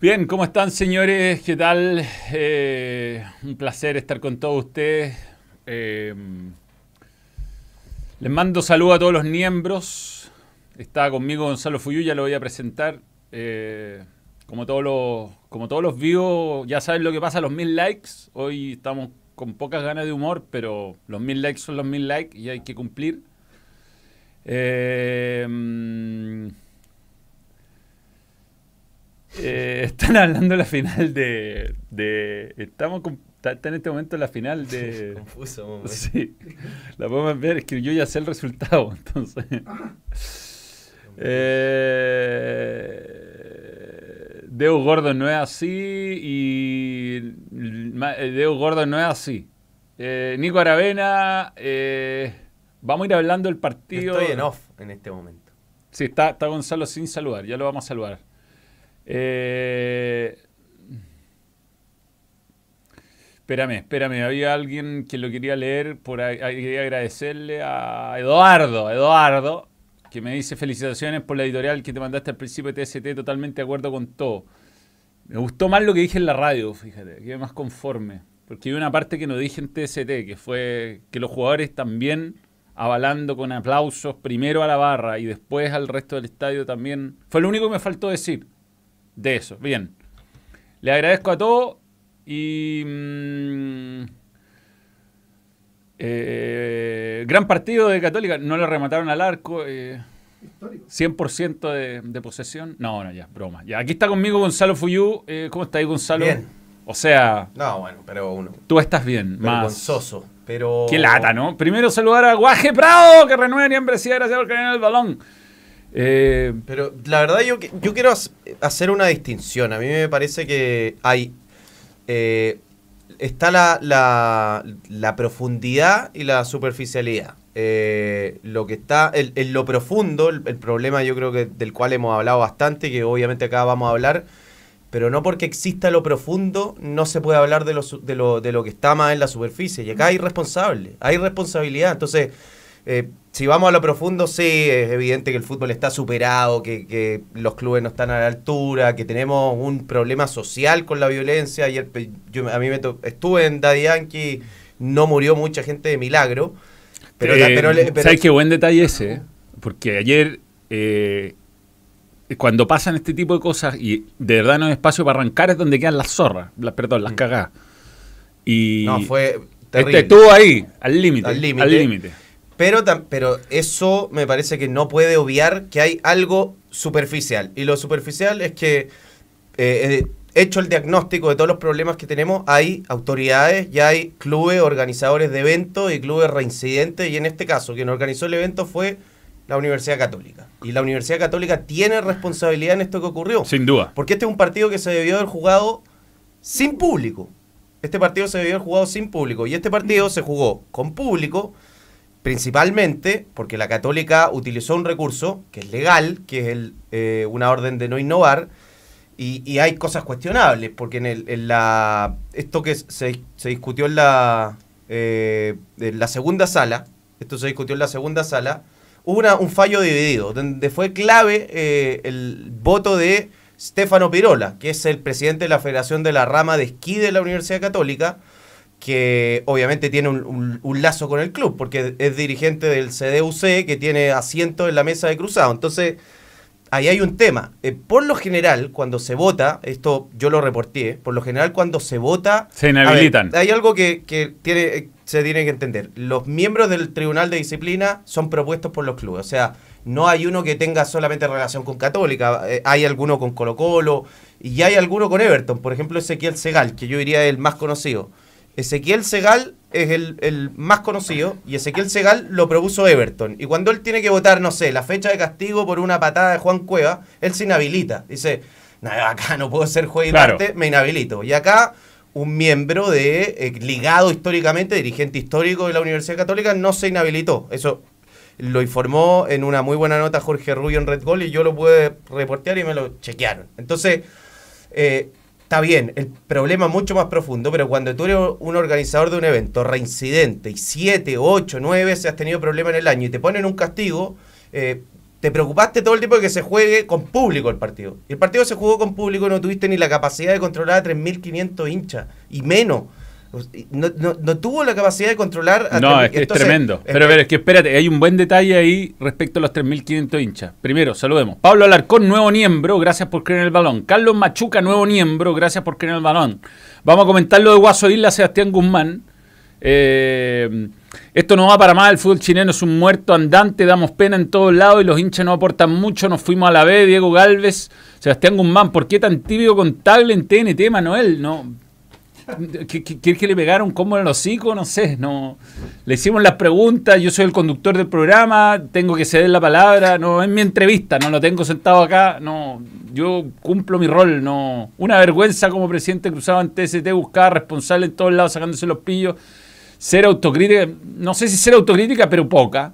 Bien, ¿cómo están señores? ¿Qué tal? Eh, un placer estar con todos ustedes. Eh, les mando saludos a todos los miembros. Está conmigo Gonzalo Fuyú, ya lo voy a presentar. Eh, como, todos los, como todos los vivos, ya saben lo que pasa, los mil likes. Hoy estamos con pocas ganas de humor, pero los mil likes son los mil likes y hay que cumplir. Eh, eh, están hablando la final de. de estamos con, está, en este momento la final de. Confuso, Sí, la podemos ver, es que yo ya sé el resultado, entonces. Eh, Deo Gordo no es así y eh, Deo Gordo no es así. Eh, Nico Aravena, eh, vamos a ir hablando del partido. Estoy en off en este momento. Sí, está, está Gonzalo sin saludar, ya lo vamos a saludar. Eh, espérame, espérame, había alguien que lo quería leer, por ahí, quería agradecerle a Eduardo, Eduardo, que me dice felicitaciones por la editorial que te mandaste al principio de TST, totalmente de acuerdo con todo. Me gustó más lo que dije en la radio, fíjate, quedé más conforme. Porque hay una parte que no dije en TST, que fue que los jugadores también avalando con aplausos primero a la barra y después al resto del estadio también. Fue lo único que me faltó decir de eso. Bien. Le agradezco a todos y... mmm, eh, gran partido de Católica. No le remataron al arco. Eh, 100% de, de, posesión. No, no, ya, broma. Ya, aquí está conmigo Gonzalo Fuyú. Eh, ¿Cómo está ahí, Gonzalo? Bien. O sea. No, bueno, pero uno. Tú estás bien. Vergonzoso. Más. Pero. Qué lata, ¿no? Primero saludar a Guaje Prado, que renueva y membresía. Gracias por caer en el balón. Eh, pero la verdad, yo, yo quiero hacer una distinción. A mí me parece que hay. Eh, está la, la, la, profundidad y la superficialidad. Eh, lo que está en, lo profundo, el, el, problema yo creo que del cual hemos hablado bastante, que obviamente acá vamos a hablar, pero no porque exista lo profundo, no se puede hablar de lo, de lo, de lo que está más en la superficie. Y acá hay responsable, hay responsabilidad. Entonces, eh, si vamos a lo profundo, sí, es evidente que el fútbol está superado, que, que, los clubes no están a la altura, que tenemos un problema social con la violencia. Ayer yo, a mí me estuve en Daddy Yankee, no murió mucha gente de milagro. Pero, eh, pero, pero ¿Sabes qué buen detalle ese? Porque ayer, eh, cuando pasan este tipo de cosas y de verdad no hay espacio para arrancar, es donde quedan las zorras, las, perdón, las cagadas. Y no, fue terrible. Este estuvo ahí, al límite. Al límite. Pero, pero eso me parece que no puede obviar que hay algo superficial. Y lo superficial es que, eh, hecho el diagnóstico de todos los problemas que tenemos, hay autoridades, ya hay clubes, organizadores de eventos y clubes reincidentes. Y en este caso, quien organizó el evento fue la Universidad Católica. Y la Universidad Católica tiene responsabilidad en esto que ocurrió. Sin duda. Porque este es un partido que se debió haber jugado sin público. Este partido se debió haber jugado sin público. Y este partido se jugó con público principalmente porque la católica utilizó un recurso que es legal, que es el, eh, una orden de no innovar, y, hay cosas cuestionables, porque en, el, en la esto que se, se discutió en la, eh, en la segunda sala, esto se discutió en la segunda sala, hubo una, un fallo dividido, donde fue clave eh, el voto de Stefano Pirola, que es el presidente de la Federación de la Rama de Esquí de la Universidad Católica, que obviamente tiene un, un, un, lazo con el club, porque es dirigente del CDUC, que tiene asiento en la mesa de cruzado. Entonces, ahí hay un tema. Eh, por lo general, cuando se vota, esto yo lo reporté, por lo general cuando se vota... Se inhabilitan. Ver, hay algo que, que tiene, se tiene que entender. Los miembros del Tribunal de Disciplina son propuestos por los clubes. O sea, no hay uno que tenga solamente relación con Católica, eh, hay alguno con Colo Colo y hay alguno con Everton. Por ejemplo, Ezequiel Segal, que yo diría el más conocido. Ezequiel Segal es el, el, más conocido y Ezequiel Segal lo propuso Everton. Y cuando él tiene que votar, no sé, la fecha de castigo por una patada de Juan Cueva, él se inhabilita. Dice, no, acá no puedo ser juez y claro. parte, me inhabilito. Y acá un miembro de eh, ligado históricamente, dirigente histórico de la Universidad Católica, no se inhabilitó. Eso lo informó en una muy buena nota Jorge Rubio en Red Gold y yo lo pude reportear y me lo chequearon. Entonces, eh, está bien, el problema es mucho más profundo, pero cuando tú eres un organizador de un evento reincidente y siete, ocho, nueve veces has tenido problemas en el año y te ponen un castigo, eh, te preocupaste todo el tiempo de que se juegue con público el partido. Y el partido se jugó con público y no tuviste ni la capacidad de controlar a 3.500 hinchas y menos. No, no, no, tuvo la capacidad de controlar a No, es que es tremendo. pero, pero es que espérate, hay un buen detalle ahí respecto a los 3.500 hinchas. Primero, saludemos. Pablo Alarcón, nuevo miembro, gracias por creer en el balón. Carlos Machuca, nuevo miembro, gracias por creer en el balón. Vamos a comentar lo de Guaso Isla, Sebastián Guzmán. Eh, esto no va para más, el fútbol chileno es un muerto andante, damos pena en todos lados y los hinchas no aportan mucho. Nos fuimos a la B, Diego Galvez, Sebastián Guzmán, ¿por qué tan tibio contable en TNT, Manuel? No, ¿Quieres que le pegara combo en el hocico? No sé, no. Le hicimos las preguntas, yo soy el conductor del programa, tengo que ceder la palabra, no es mi entrevista, no lo tengo sentado acá, no. Yo cumplo mi rol, no. Una vergüenza como presidente cruzado en TST, buscar responsable en todos lados, sacándose los pillos. Ser autocrítica, no sé si ser autocrítica, pero poca.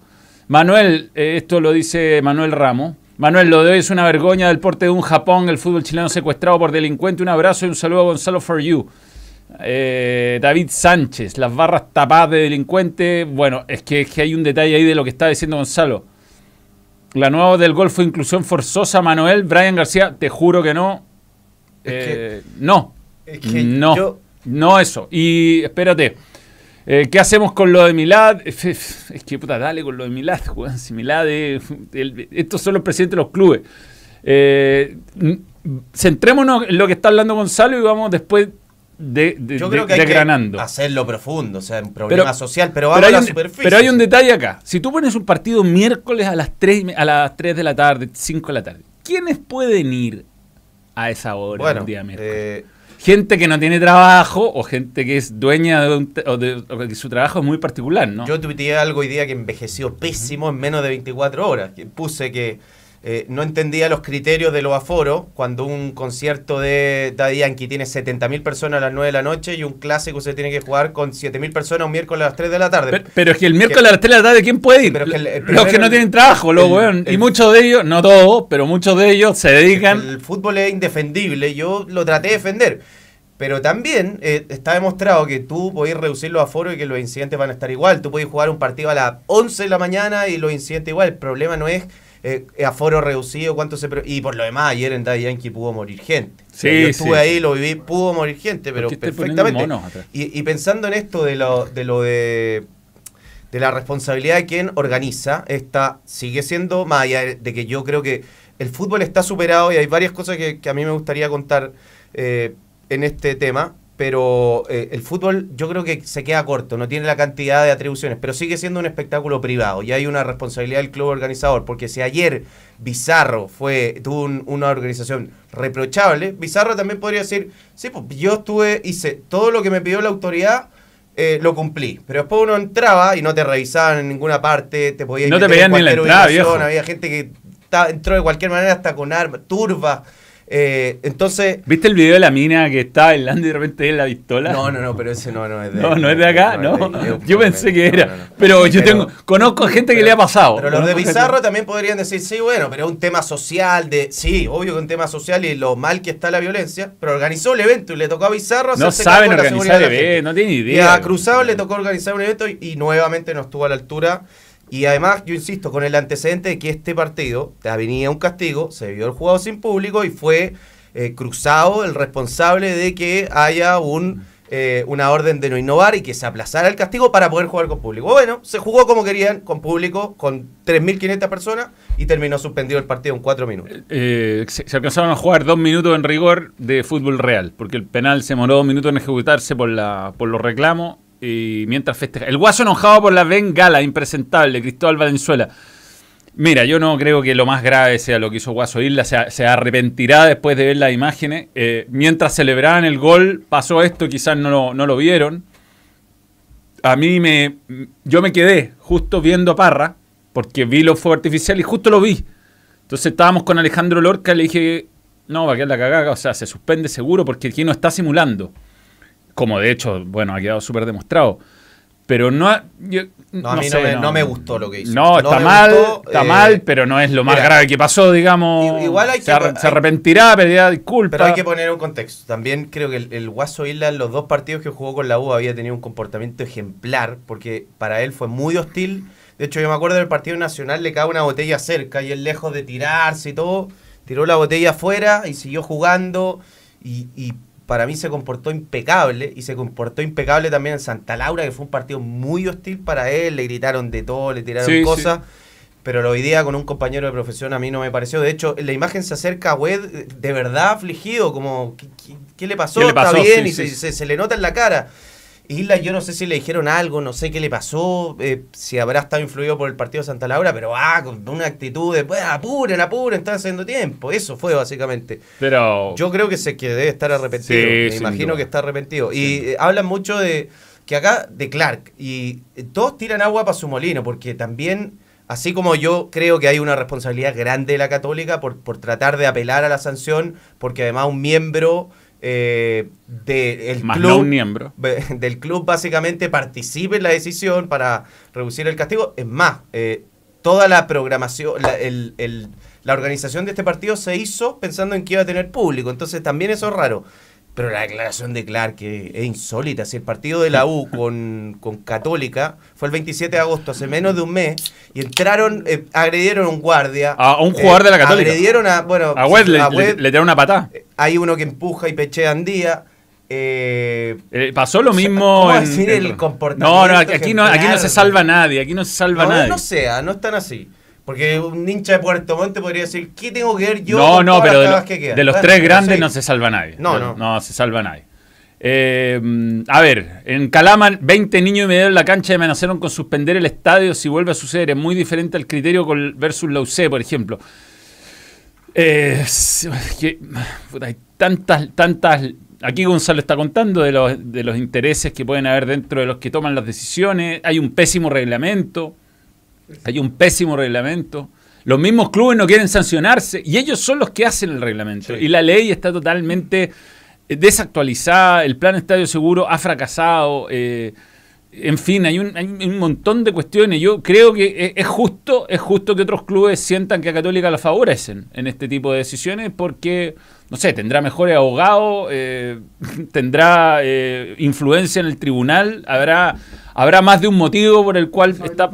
Manuel, eh, esto lo dice Manuel Ramos. Manuel, lo de hoy es una vergüenza del porte de un Japón, el fútbol chileno secuestrado por delincuente. Un abrazo y un saludo a Gonzalo for you. Eh, David Sánchez, las barras tapadas de delincuente. Bueno, es que, hay un detalle ahí de lo que está diciendo Gonzalo. La nueva del gol fue inclusión forzosa, Manuel. Brian García, te juro que no. Eh, no. no. No eso. Y espérate. Eh, ¿Qué hacemos con lo de Milad? Es que puta, dale con lo de Milad, Si Milad estos son los presidentes de los clubes. centrémonos en lo que está hablando Gonzalo y vamos después de, de, Yo creo que hay que hacerlo profundo, o sea, un problema social, pero, pero hay a la un, superficie. Pero hay un detalle acá. Si tú pones un partido miércoles a las 3, a las 3 de la tarde, 5 de la tarde, ¿quiénes pueden ir a esa hora bueno, día miércoles? Eh, gente que no tiene trabajo o gente que es dueña de, un, o de que su trabajo es muy particular, ¿no? Yo tuiteé algo hoy día que envejeció pésimo en menos de 24 horas. Que puse que eh, no entendía los criterios de los aforos cuando un concierto de Daddy Yankee tiene 70.000 personas a las 9 de la noche y un clásico se tiene que jugar con 7.000 personas un miércoles a las 3 de la tarde. Pero, es que el miércoles a las 3 de la tarde, ¿quién puede ir? los que no tienen trabajo, luego, y muchos de ellos, no todos, pero muchos de ellos se dedican... El fútbol es indefendible, yo lo traté de defender. Pero también eh, está demostrado que tú podés reducir los aforos y que los incidentes van a estar igual. Tú podés jugar un partido a las 11 de la mañana y los incidentes igual. El problema no es eh, aforo reducido, cuánto se... Y por lo demás, ayer en Daddy Yankee pudo morir gente. Sí, yo estuve ahí, lo viví, pudo morir gente, pero perfectamente. Y, pensando en esto de lo de, lo de, de la responsabilidad de quien organiza, esta sigue siendo, más allá de que yo creo que el fútbol está superado y hay varias cosas que, a mí me gustaría contar eh, en este tema pero eh, el fútbol yo creo que se queda corto, no tiene la cantidad de atribuciones, pero sigue siendo un espectáculo privado y hay una responsabilidad del club organizador, porque si ayer Bizarro fue tuvo una organización reprochable, Bizarro también podría decir, sí, pues yo estuve, hice todo lo que me pidió la autoridad, eh, lo cumplí, pero después uno entraba y no te revisaban en ninguna parte, te podían no te pedían ni la entrada, había gente que entró de cualquier manera hasta con armas, turba. Eh, entonces. ¿Viste el video de la mina que estaba bailando y de repente en la pistola? No, no, no, pero ese no, no es de. No, no es de acá, no. yo, pensé que era. pero yo tengo, conozco gente que le ha pasado. Pero los de Bizarro también podrían decir, sí, bueno, pero es un tema social de. Sí, obvio que es un tema social y lo mal que está la violencia. Pero organizó el evento y le tocó a Bizarro No saben organizar el evento, no tienen idea. Y a Cruzado le tocó organizar un evento y, y nuevamente no estuvo a la altura. Y además, yo insisto, con el antecedente de que este partido venía un castigo, se vio el jugado sin público y fue eh, cruzado el responsable de que haya un, eh, una orden de no innovar y que se aplazara el castigo para poder jugar con público. Bueno, se jugó como querían, con público, con 3.500 personas y terminó suspendido el partido en 4 minutos. Eh, se, alcanzaron a jugar 2 minutos en rigor de fútbol real, porque el penal se demoró 2 minutos en ejecutarse por, la, por los reclamos y mientras festeja. El guaso enojado por la bengala, impresentable, Cristóbal Valenzuela. Mira, yo no creo que lo más grave sea lo que hizo Guaso Isla, se, arrepentirá después de ver las imágenes. Eh, mientras celebraban el gol, pasó esto, quizás no lo, no lo vieron. A mí me. Yo me quedé justo viendo a Parra, porque vi los fuegos artificiales y justo lo vi. Entonces estábamos con Alejandro Lorca y le dije: No, va a quedar la cagada, o sea, se suspende seguro porque aquí no está simulando como de hecho, bueno, ha quedado súper demostrado. Pero no, no, a mí no, me, gustó lo que hizo. No, está mal, está eh, mal, pero no es lo más grave que pasó, digamos. Igual hay se, que, se arrepentirá, pedirá disculpas. Pero hay que poner un contexto. También creo que el, Guaso Isla en los dos partidos que jugó con la U había tenido un comportamiento ejemplar, porque para él fue muy hostil De hecho, yo me acuerdo del partido nacional, le cae una botella cerca y él lejos de tirarse y todo, tiró la botella afuera y siguió jugando. Y, y para mí se comportó impecable y se comportó impecable también en Santa Laura, que fue un partido muy hostil para él, le gritaron de todo, le tiraron Sí, cosas. Pero hoy día con un compañero de profesión a mí no me pareció. De hecho, la imagen se acerca a Wed de verdad afligido, como, ¿qué, qué- qué le pasó? ¿Qué le pasó? Está bien, Sí, y se- se le nota en la cara. Isla, yo no sé si le dijeron algo, no sé qué le pasó, eh, si habrá estado influido por el partido de Santa Laura, pero ah, con una actitud de, "Pues, apuren, apuren, están haciendo tiempo. Eso fue básicamente. Pero. Yo creo que se que debe estar arrepentido. Sí, Me imagino duda. que está arrepentido. Y eh, hablan mucho de que acá de Clark y eh, todos tiran agua para su molino porque también así como yo creo que hay una responsabilidad grande de la Católica por, por tratar de apelar a la sanción porque además un miembro eh, del Más club no un miembro. Del club básicamente participe en la decisión para reducir el castigo. Es más, eh, toda la programación, la, el- el- la organización de este partido se hizo pensando en que iba a tener público. Entonces también eso es raro. Pero la declaración de Clark que es insólita. Si el partido de la U con, con Católica fue el 27 de agosto, hace menos de un mes, y entraron, eh, agredieron a un guardia. A un jugador de la Católica. Agredieron a, bueno, A le, le- tiraron una patada. Hay uno que empuja y pechea Andía. Eh, Eh, pasó lo mismo ¿cómo en, decir en- el comportamiento No, no, aquí, no, aquí no se salva nadie, aquí no se salva no, nadie. no sea, no están así. Porque un hincha de Puerto Montt podría decir, ¿qué tengo que ver yo no, con no, todas pero las de, lo- que quedan? de los tres grandes sí. no se salva nadie. No, no. No, se salva nadie. Eh, a ver, en Calama 20 niños y medio en la cancha amenazaron con suspender el estadio si vuelve a suceder. Es muy diferente al criterio con- versus la UC, por ejemplo. Eh, que, hay tantas, tantas... Aquí Gonzalo está contando de los, de los intereses que pueden haber dentro de los que toman las decisiones. Hay un pésimo reglamento. Hay un pésimo reglamento. Los mismos clubes no quieren sancionarse y ellos son los que hacen el reglamento. Sí. Y la ley está totalmente eh, desactualizada. El plan Estadio Seguro ha fracasado. eh, en fin, hay un, hay un montón de cuestiones. Yo creo que es, es justo, es justo que otros clubes sientan que a Católica la favorecen en este tipo de decisiones porque, no sé, tendrá mejores abogados, eh, tendrá eh, influencia en el tribunal, habrá, habrá más de un motivo por el cual está...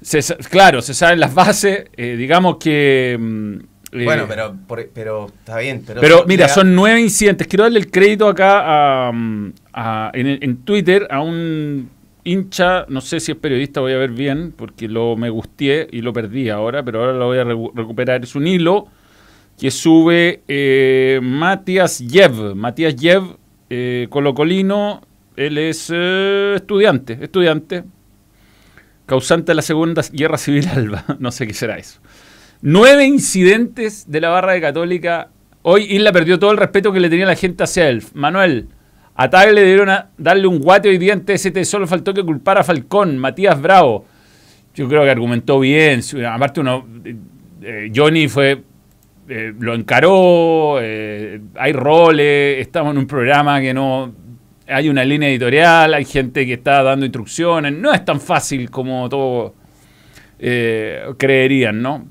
Se claro, se saben las bases, eh, digamos que... mm, eh, Bueno, pero, por- pero está bien. Pero, pero mira, son nueve incidentes. Quiero darle el crédito acá a, mm, a- en, en Twitter a un hincha, no sé si es periodista, voy a ver bien, porque lo me gusté y lo perdí ahora, pero ahora lo voy a recu- recuperar. Es un hilo que sube eh, Matías Yev. Matías Yev, eh, colocolino, él es eh, estudiante, estudiante, causante de la Segunda Guerra Civil Alba. no sé qué será eso. Nueve incidentes de la barra de Católica. Hoy Isla perdió todo el respeto que le tenía la gente hacia él. Manuel, a Tagle le a darle un guate hoy día en TST. Solo faltó que culpara a Falcón. Matías Bravo. Yo creo que argumentó bien. Aparte, uno. eh, eh, Johnny fue. eh, lo encaró. hay roles. Estamos en un programa que no. Hay una línea editorial. Hay gente que está dando instrucciones. No es tan fácil como todo eh, creerían, ¿no?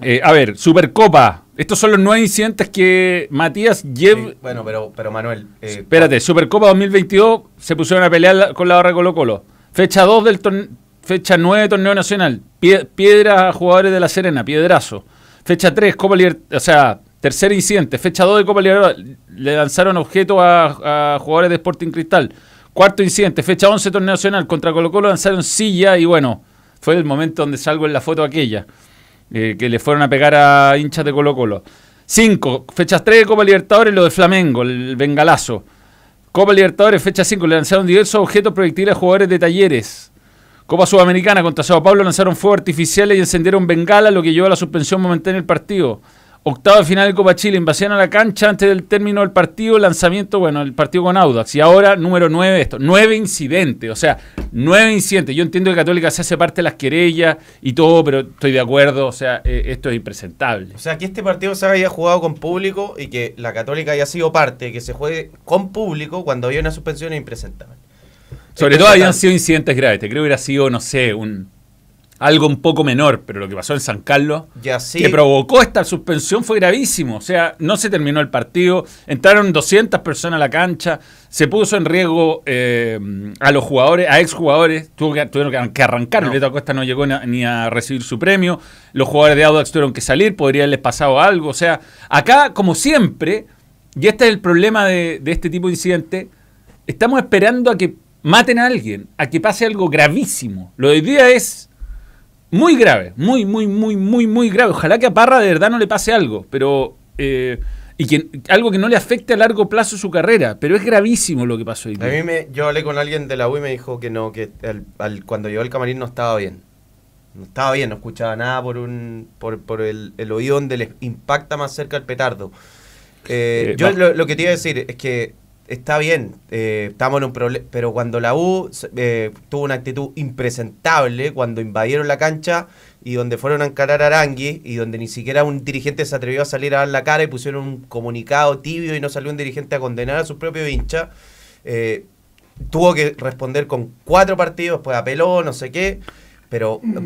Eh, a ver, Supercopa. Estos son los nueve incidentes que Matías. Sí, bueno, pero, pero Manuel. eh, Espérate, Supercopa 2022 se pusieron a pelear con la barra Colo Colo. Fecha 2 del torneo. Fecha 9 del torneo nacional. Pie- piedra a jugadores de La Serena, piedrazo. Fecha 3, Copa Libertadores. O sea, tercer incidente. Fecha 2 de Copa Libertadores. Le lanzaron objetos a, jugadores de Sporting Cristal. Cuarto incidente. Fecha 11, torneo nacional. Contra Colo Colo lanzaron silla y bueno, fue el momento donde salgo en la foto aquella. eh, que le fueron a pegar a hinchas de Colo Colo. 5. Fechas 3 de Copa Libertadores, lo de Flamengo, el bengalazo. Copa Libertadores, fecha 5, le lanzaron diversos objetos proyectiles a jugadores de talleres. Copa Sudamericana contra Sao Paulo lanzaron fuegos artificiales y encendieron bengala, lo que llevó a la suspensión momentánea del partido. Octavo de final de Copa Chile, invasión a la cancha antes del término del partido, lanzamiento, bueno, el partido con Audax. Y ahora, número 9, esto, nueve incidentes, o sea, nueve incidentes. Yo entiendo que Católica se hace parte de las querellas y todo, pero estoy de acuerdo, o sea, eh, esto es impresentable. O sea, que este partido se haya jugado con público y que la Católica haya sido parte, que se juegue con público cuando había una suspensión es impresentable. Sobre todo habían sido incidentes graves. Te creo que hubiera sido, no sé, un algo un poco menor, pero lo que pasó en San Carlos, Ya sí. que provocó esta suspensión, fue gravísimo. O sea, no se terminó el partido, entraron 200 personas a la cancha, se puso en riesgo eh, a los jugadores, a exjugadores, tuvo que, tuvieron que arrancar, No. Beto Acosta no llegó ni a recibir su premio, los jugadores de Audax tuvieron que salir, podría haberles pasado algo. O sea, acá, como siempre, y este es el problema de, de este tipo de incidente, estamos esperando a que maten a alguien, a que pase algo gravísimo. Lo de hoy día es muy grave, muy, muy, muy, muy, muy grave. Ojalá que a Parra de verdad no le pase algo, pero... eh, y que algo que no le afecte a largo plazo su carrera, pero es gravísimo lo que pasó hoy A mí me, yo hablé con alguien de la U y me dijo que no, que al- al- cuando llegó al camarín no estaba bien. No estaba bien, no escuchaba nada por un por, por el, el oído donde les impacta más cerca el petardo. Eh, Eh, yo lo, lo que te iba a decir es que está bien, eh, estamos en un problema, pero cuando la U eh, tuvo una actitud impresentable, cuando invadieron la cancha y donde fueron a encarar a Arangui y donde ni siquiera un dirigente se atrevió a salir a dar la cara y pusieron un comunicado tibio y no salió un dirigente a condenar a su propio hincha, eh, tuvo que responder con cuatro partidos, pues apeló, no sé qué, pero eh,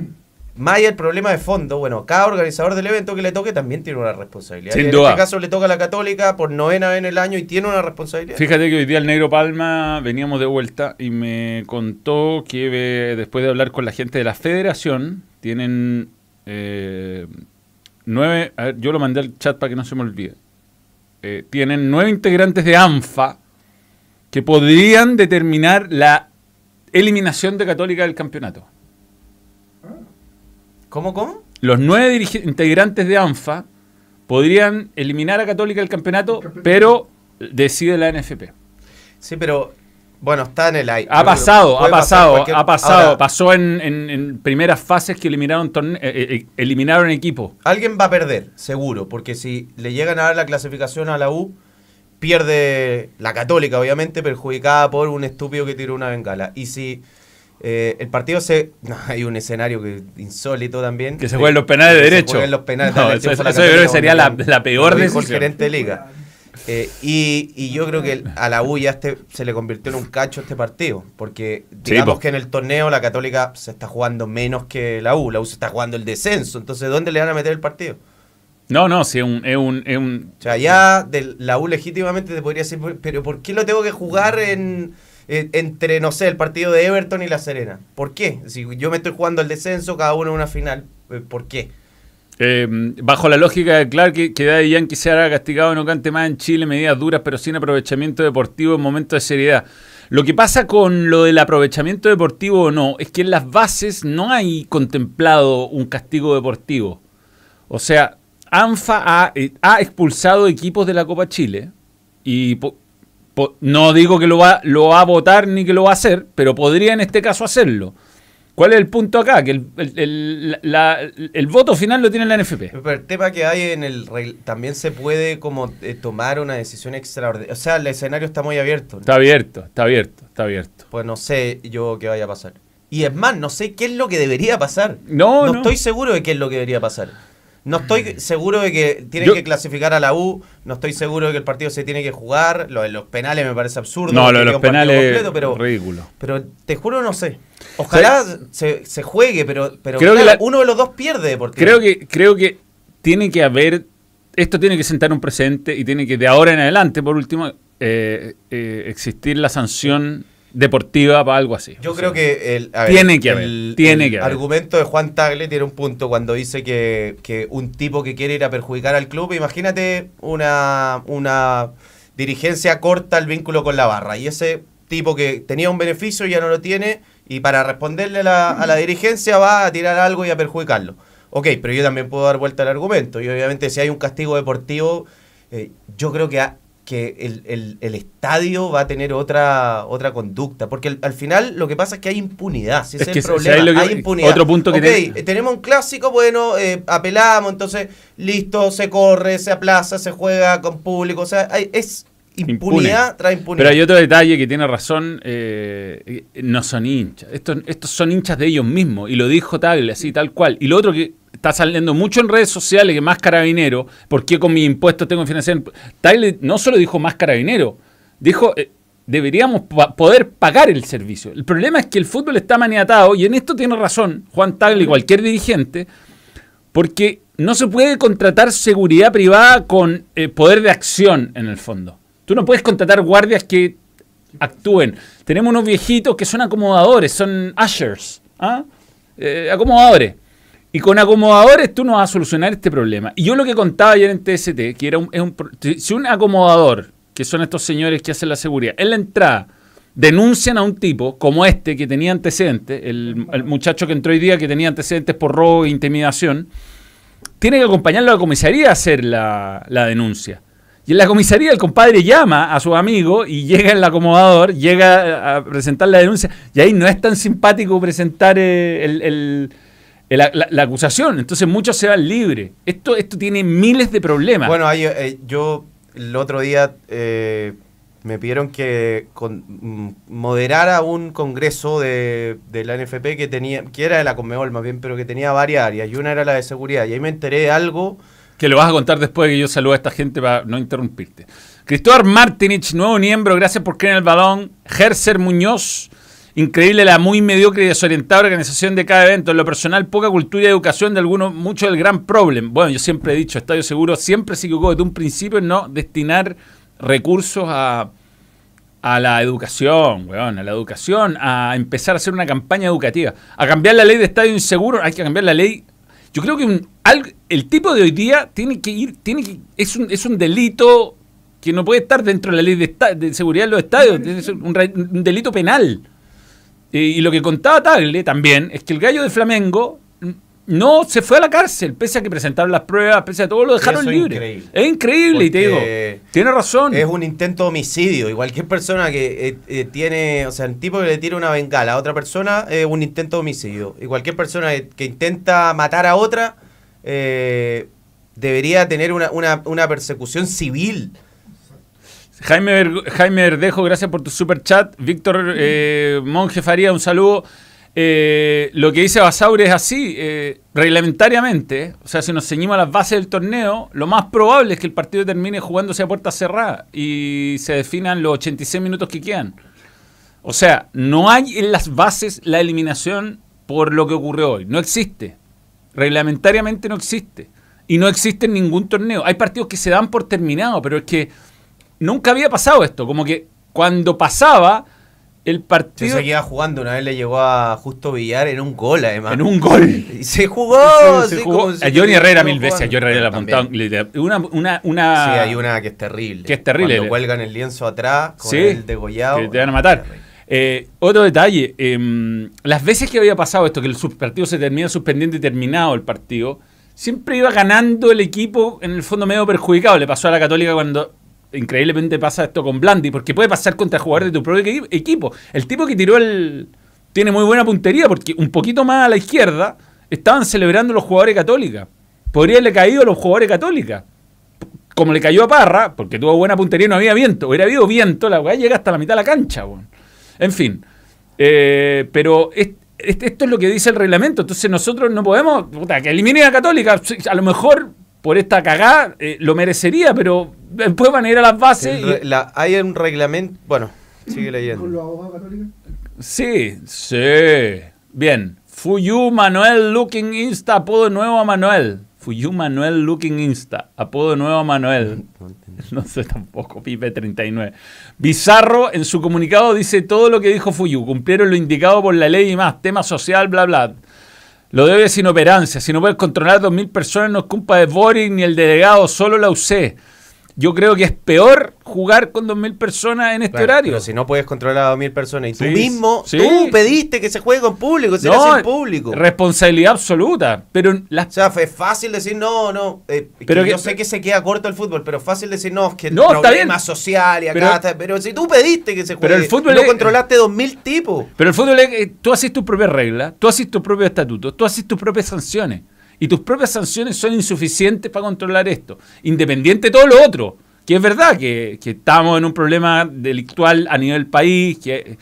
más allá del problema de fondo, bueno, cada organizador del evento que le toque también tiene una responsabilidad. Sin y en duda. este caso le toca a la Católica por novena vez en el año y tiene una responsabilidad. Fíjate que hoy día el Negro Palma veníamos de vuelta y me contó que eh, después de hablar con la gente de la federación, tienen eh, nueve, a ver, yo lo mandé al chat para que no se me olvide, Eh, tienen nueve integrantes de ANFA que podrían determinar la eliminación de Católica del campeonato. ¿Cómo, cómo? Los nueve integrantes de ANFA podrían eliminar a Católica del campeonato, pero decide la NFP. Sí, pero bueno, está en el aire. Ha pasado, ha pasado, cualquier- ha pasado. Ahora, Pasó en, en- en primeras fases que eliminaron, torne- eh, eh, eliminaron equipos. Alguien va a perder, seguro, porque si le llegan a dar la clasificación a la U, pierde la Católica, obviamente, perjudicada por un estúpido que tiró una bengala. Y si eh, el partido se. no, hay un escenario que insólito también. Que se jueguen los penales de que se derecho. jueguen los penales No, eso- eso yo creo que sería la- la peor dijo el decisión. gerente de liga. Eh, y, y yo creo que a la U ya este, se le convirtió en un cacho este partido, porque digamos que en el torneo la Católica se está jugando menos que la U, la U se está jugando el descenso, entonces ¿dónde le van a meter el partido? No, no, sí, es un, es un, es un- O sea, ya de la U legítimamente te podría decir, pero ¿por qué lo tengo que jugar en, en- entre, no sé, el partido de Everton y La Serena? ¿Por qué? Si yo me estoy jugando el descenso, cada uno una final, eh, ¿por qué? eh, bajo la lógica de Clark, que, que Daddy Yankee sea castigado no cante más en Chile, medidas duras pero sin aprovechamiento deportivo en momentos de seriedad. Lo que pasa con lo del aprovechamiento deportivo o no, es que en las bases no hay contemplado un castigo deportivo. O sea, ANFA ha, eh, ha expulsado equipos de la Copa Chile y no digo que lo va, lo va a votar ni que lo va a hacer, pero podría en este caso hacerlo. ¿Cuál es el punto acá? Que el, el- el- la- el voto final lo tiene la NFP. Pero el tema que hay en el también se puede como eh, tomar una decisión extraordinaria. O sea, el escenario está muy abierto. Está abierto, está abierto, está abierto. Pues no sé yo qué vaya a pasar. Y es más, no sé qué es lo que debería pasar. No, no. estoy seguro de qué es lo que debería pasar. No estoy seguro de que tienen Yo- que clasificar a la U. No estoy seguro de que el partido se tiene que jugar. Lo de los penales me parece absurdo. No, lo de los penales completo, pero, ridículo. pero te juro no sé. Ojalá se, se juegue, pero, pero Creo que la- uno de los dos pierde. Creo que, creo que tiene que haber, esto tiene que sentar un precedente y tiene que de ahora en adelante, por último, eh, eh, existir la sanción deportiva para algo así. Yo O creo sea, que el, a Tiene que haber, tiene el que haber. argumento de Juan Tagle tiene un punto cuando dice que, que un tipo que quiere ir a perjudicar al club, imagínate una, una dirigencia corta el vínculo con la barra y ese tipo que tenía un beneficio ya no lo tiene y para responderle a la, a la dirigencia va a tirar algo y a perjudicarlo. Ok, pero yo también puedo dar vuelta al argumento y obviamente si hay un castigo deportivo, eh, yo creo que, ha- que el, el- el estadio va a tener otra, otra conducta, porque al, al final lo que pasa es que hay impunidad, si ese Es es, que el si problema, hay impunidad. otro punto que tenemos un clásico, bueno, eh, apelamos, entonces listo, se corre, se aplaza, se juega con público, o sea, hay- es impunidad Impune. tras impunidad. Pero hay otro detalle que tiene razón, eh, no son hinchas, estos, estos son hinchas de ellos mismos, y lo dijo Tagle, así tal cual. Y lo otro que está saliendo mucho en redes sociales, que más carabinero, ¿por qué con mis impuestos tengo que financiar? Tagle no solo dijo más carabinero, dijo, eh, deberíamos poder pagar el servicio. El problema es que el fútbol está maniatado, y en esto tiene razón Juan Tagle y cualquier dirigente, porque no se puede contratar seguridad privada con eh, poder de acción en el fondo. Tú no puedes contratar guardias que actúen. Tenemos unos viejitos que son acomodadores, son ushers, ¿ah? eh, acomodadores. Y con acomodadores tú no vas a solucionar este problema. Y yo lo que contaba ayer en TST, que era un, es si un acomodador, que son estos señores que hacen la seguridad, en la entrada denuncian a un tipo como este que tenía antecedentes, el, muchacho que entró hoy día que tenía antecedentes por robo e intimidación, tiene que acompañarlo a la comisaría a hacer la, denuncia. Y en la comisaría el compadre llama a su amigo y llega el acomodador, llega a presentar la denuncia. Y ahí no es tan simpático presentar eh, el, la, acusación. Entonces muchos se van libres. Esto, esto tiene miles de problemas. Bueno, eh, yo el otro día eh, me pidieron que mm, moderara un congreso de, la NFP que tenía, que era de la Conmebol más bien, pero que tenía varias áreas y una era la de seguridad. Y ahí me enteré de algo. Que lo vas a contar después de que yo salude a esta gente para no interrumpirte. Cristóbal Martinich, nuevo miembro, gracias por creer en el balón. Gerser Muñoz, increíble la muy mediocre y desorientada organización de cada evento. En lo personal, poca cultura y educación de algunos, mucho del gran problema. Bueno, yo siempre he dicho, Estadio Seguro siempre se equivocó desde un principio en no destinar recursos a, la educación, weón, a la educación, a empezar a hacer una campaña educativa, a cambiar la ley de estadio inseguro, hay que cambiar la ley. Yo creo que el tipo de hoy día tiene que ir, tiene que, es, un, es un delito que no puede estar dentro de la ley de, seguridad de los estadios, es un, delito penal. y lo que contaba Tagle también es que el gallo de Flamengo no se fue a la cárcel, pese a que presentaron las pruebas, pese a todo, lo dejaron libre. Es increíble, y te digo, tiene razón. Es un intento de homicidio, y cualquier persona que eh, eh, tiene, o sea, un tipo que le tira una bengala a otra persona es un intento de homicidio. Y cualquier persona que, intenta matar a otra eh, debería tener una, una, persecución civil. Jaime, Jaime Verdejo, gracias por tu super chat. Víctor Monje Faría, un saludo. Eh, lo que dice Basauri es así, eh, reglamentariamente, o sea, si nos ceñimos a las bases del torneo, lo más probable es que el partido termine jugándose a puerta cerrada y se definan los 86 minutos que quedan. O sea, no hay en las bases la eliminación por lo que ocurrió hoy. No existe. Reglamentariamente no existe. Y no existe en ningún torneo. Hay partidos que se dan por terminado, pero es que nunca había pasado esto. Como que cuando pasaba el partido. Se seguía jugando, una vez le llegó a Justo Villar en un gol, además. En un gol. Y se jugó. Se, jugó. a Johnny Herrera mil veces, a Johnny Herrera la apuntado. Una, una, una, Sí, hay una que es terrible. Que es terrible. Cuando cuelgan el lienzo atrás, con el degollado. Que te van a matar. Eh, otro detalle, em, las veces que había pasado esto, que el partido se termina suspendiendo y terminado el partido, siempre iba ganando el equipo en el fondo medio perjudicado. Le pasó a la Católica cuando increíblemente pasa esto con Blandi, porque puede pasar contra jugadores de tu propio equipo. El tipo que tiró el. tiene muy buena puntería, porque un poquito más a la izquierda estaban celebrando los jugadores católicos. Podría haberle caído a los jugadores católicos. Como le cayó a Parra, porque tuvo buena puntería y no había viento. Hubiera habido viento, la weá llega hasta la mitad de la cancha. En fin. Eh, pero esto es lo que dice el reglamento. Entonces nosotros no podemos. Puta, que elimine a Católica. A lo mejor por esta cagada eh, lo merecería, pero después van a ir a las bases. hay un reglamento. Bueno, sigue leyendo. ¿Con los abogados católicos? Sí, sí. Bien. Fuyu Manuel Looking Insta, apodo nuevo a Manuel. Fuyu Manuel Looking Insta, apodo nuevo a Manuel. No, sé tampoco, Pipe 39. Bizarro en su comunicado dice todo lo que dijo Fuyu. Cumplieron lo indicado por la ley y más. Tema social, bla, bla. Lo debe sin operancia. Si no puedes controlar 2.000 personas, no es culpa de Boris ni el delegado, solo la UC. Yo creo que es peor jugar con 2.000 personas en este horario. Pero si no puedes controlar a 2.000 personas y tú mismo, tú pediste que se juegue con público, se no, público. Responsabilidad absoluta. Pero O sea, fue fácil decir no, no. Eh, pero yo sé que se queda corto el fútbol, pero fácil decir no, que no, problema social y acá. Pero, si tú pediste que se juegue, pero el fútbol no controlaste 2.000 tipos. Pero el fútbol es, tú haces tus propias reglas, tú haces tus propios estatutos, tú haces tus propias sanciones. Y tus propias sanciones son insuficientes para controlar esto, independiente de todo lo otro. Que es verdad que, estamos en un problema delictual a nivel país, que,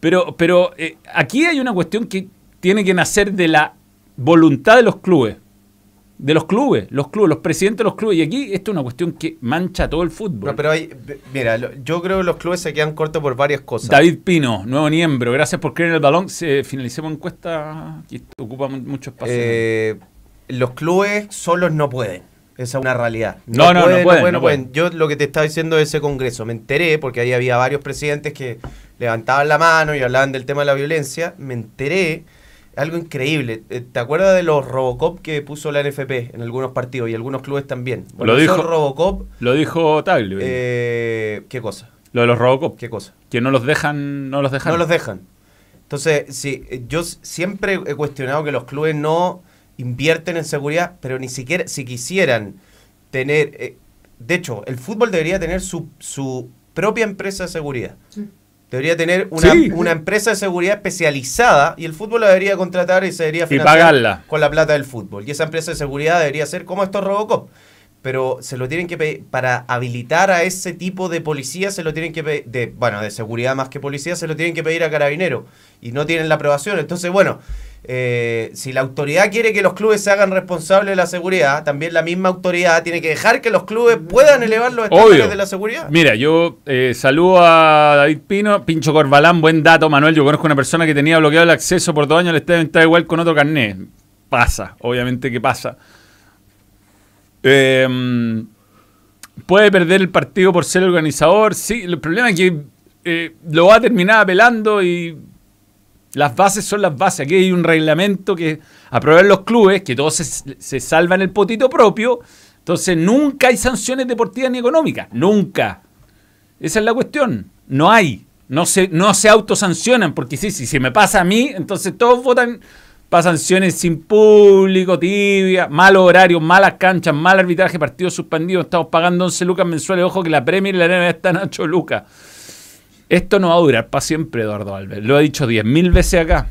pero, pero eh, aquí hay una cuestión que tiene que nacer de la voluntad de los clubes. de los clubes, los clubes, los presidentes de los clubes. Y aquí esto es una cuestión que mancha todo el fútbol. No, pero hay, mira, yo creo que los clubes se quedan cortos por varias cosas. David Pino, nuevo miembro, gracias por creer en el balón. Se, finalicemos encuesta, que ocupa mu- mucho espacio. Eh, los clubes solos no pueden. Esa es una realidad. No, no, no pueden, no pueden. Yo lo que te estaba diciendo de ese congreso, me enteré, porque ahí había varios presidentes que levantaban la mano y hablaban del tema de la violencia. Me enteré, algo increíble. Eh, ¿Te acuerdas de los Robocop que puso la NFP en algunos partidos y algunos clubes también? Lo dijo- Robocop, Lo dijo Taglio. eh, ¿qué cosa? lo de los Robocop. ¿Qué cosa? Que no los dejan, no los dejan. No los dejan. Entonces, sí, yo siempre he cuestionado que los clubes no invierten en seguridad, pero ni siquiera, si quisieran tener... eh, de hecho, el fútbol debería tener su, su propia empresa de seguridad. Debería tener una, Sí. una empresa de seguridad especializada y el fútbol la debería contratar y se debería Y financiar pagarla. con la plata del fútbol. Y esa empresa de seguridad debería ser como estos Robocop. Pero se lo tienen que pedir, para habilitar a ese tipo de policía, se lo tienen que pedir, de, bueno, de seguridad más que policía, se lo tienen que pedir a carabinero. Y no tienen la aprobación. Entonces, bueno, eh, si la autoridad quiere que los clubes se hagan responsables de la seguridad, también la misma autoridad tiene que dejar que los clubes puedan elevar los estándares de la seguridad. Mira, yo eh, saludo a David Pino, Pincho Corbalán, buen dato, Manuel. Yo conozco una persona que tenía bloqueado el acceso por dos años al estadio, está igual con otro carnet. Pasa, obviamente que pasa. Eh, puede perder el partido por ser organizador. Sí, el problema es que eh, lo va a terminar apelando y las bases son las bases. Aquí hay un reglamento que aprueban los clubes, que todos se, salvan el potito propio. Entonces nunca hay sanciones deportivas ni económicas. Nunca. Esa es la cuestión. No hay. No se, no se autosancionan, porque sí, si se me pasa a mí, entonces todos votan para sanciones sin público, tibia, malos horarios, malas canchas, mal arbitraje, partidos suspendidos. Estamos pagando 11 lucas mensuales. Ojo que la Premier y la NBA están a 8 lucas. Esto no va a durar para siempre, Eduardo Alves. Lo he dicho 10.000 veces acá.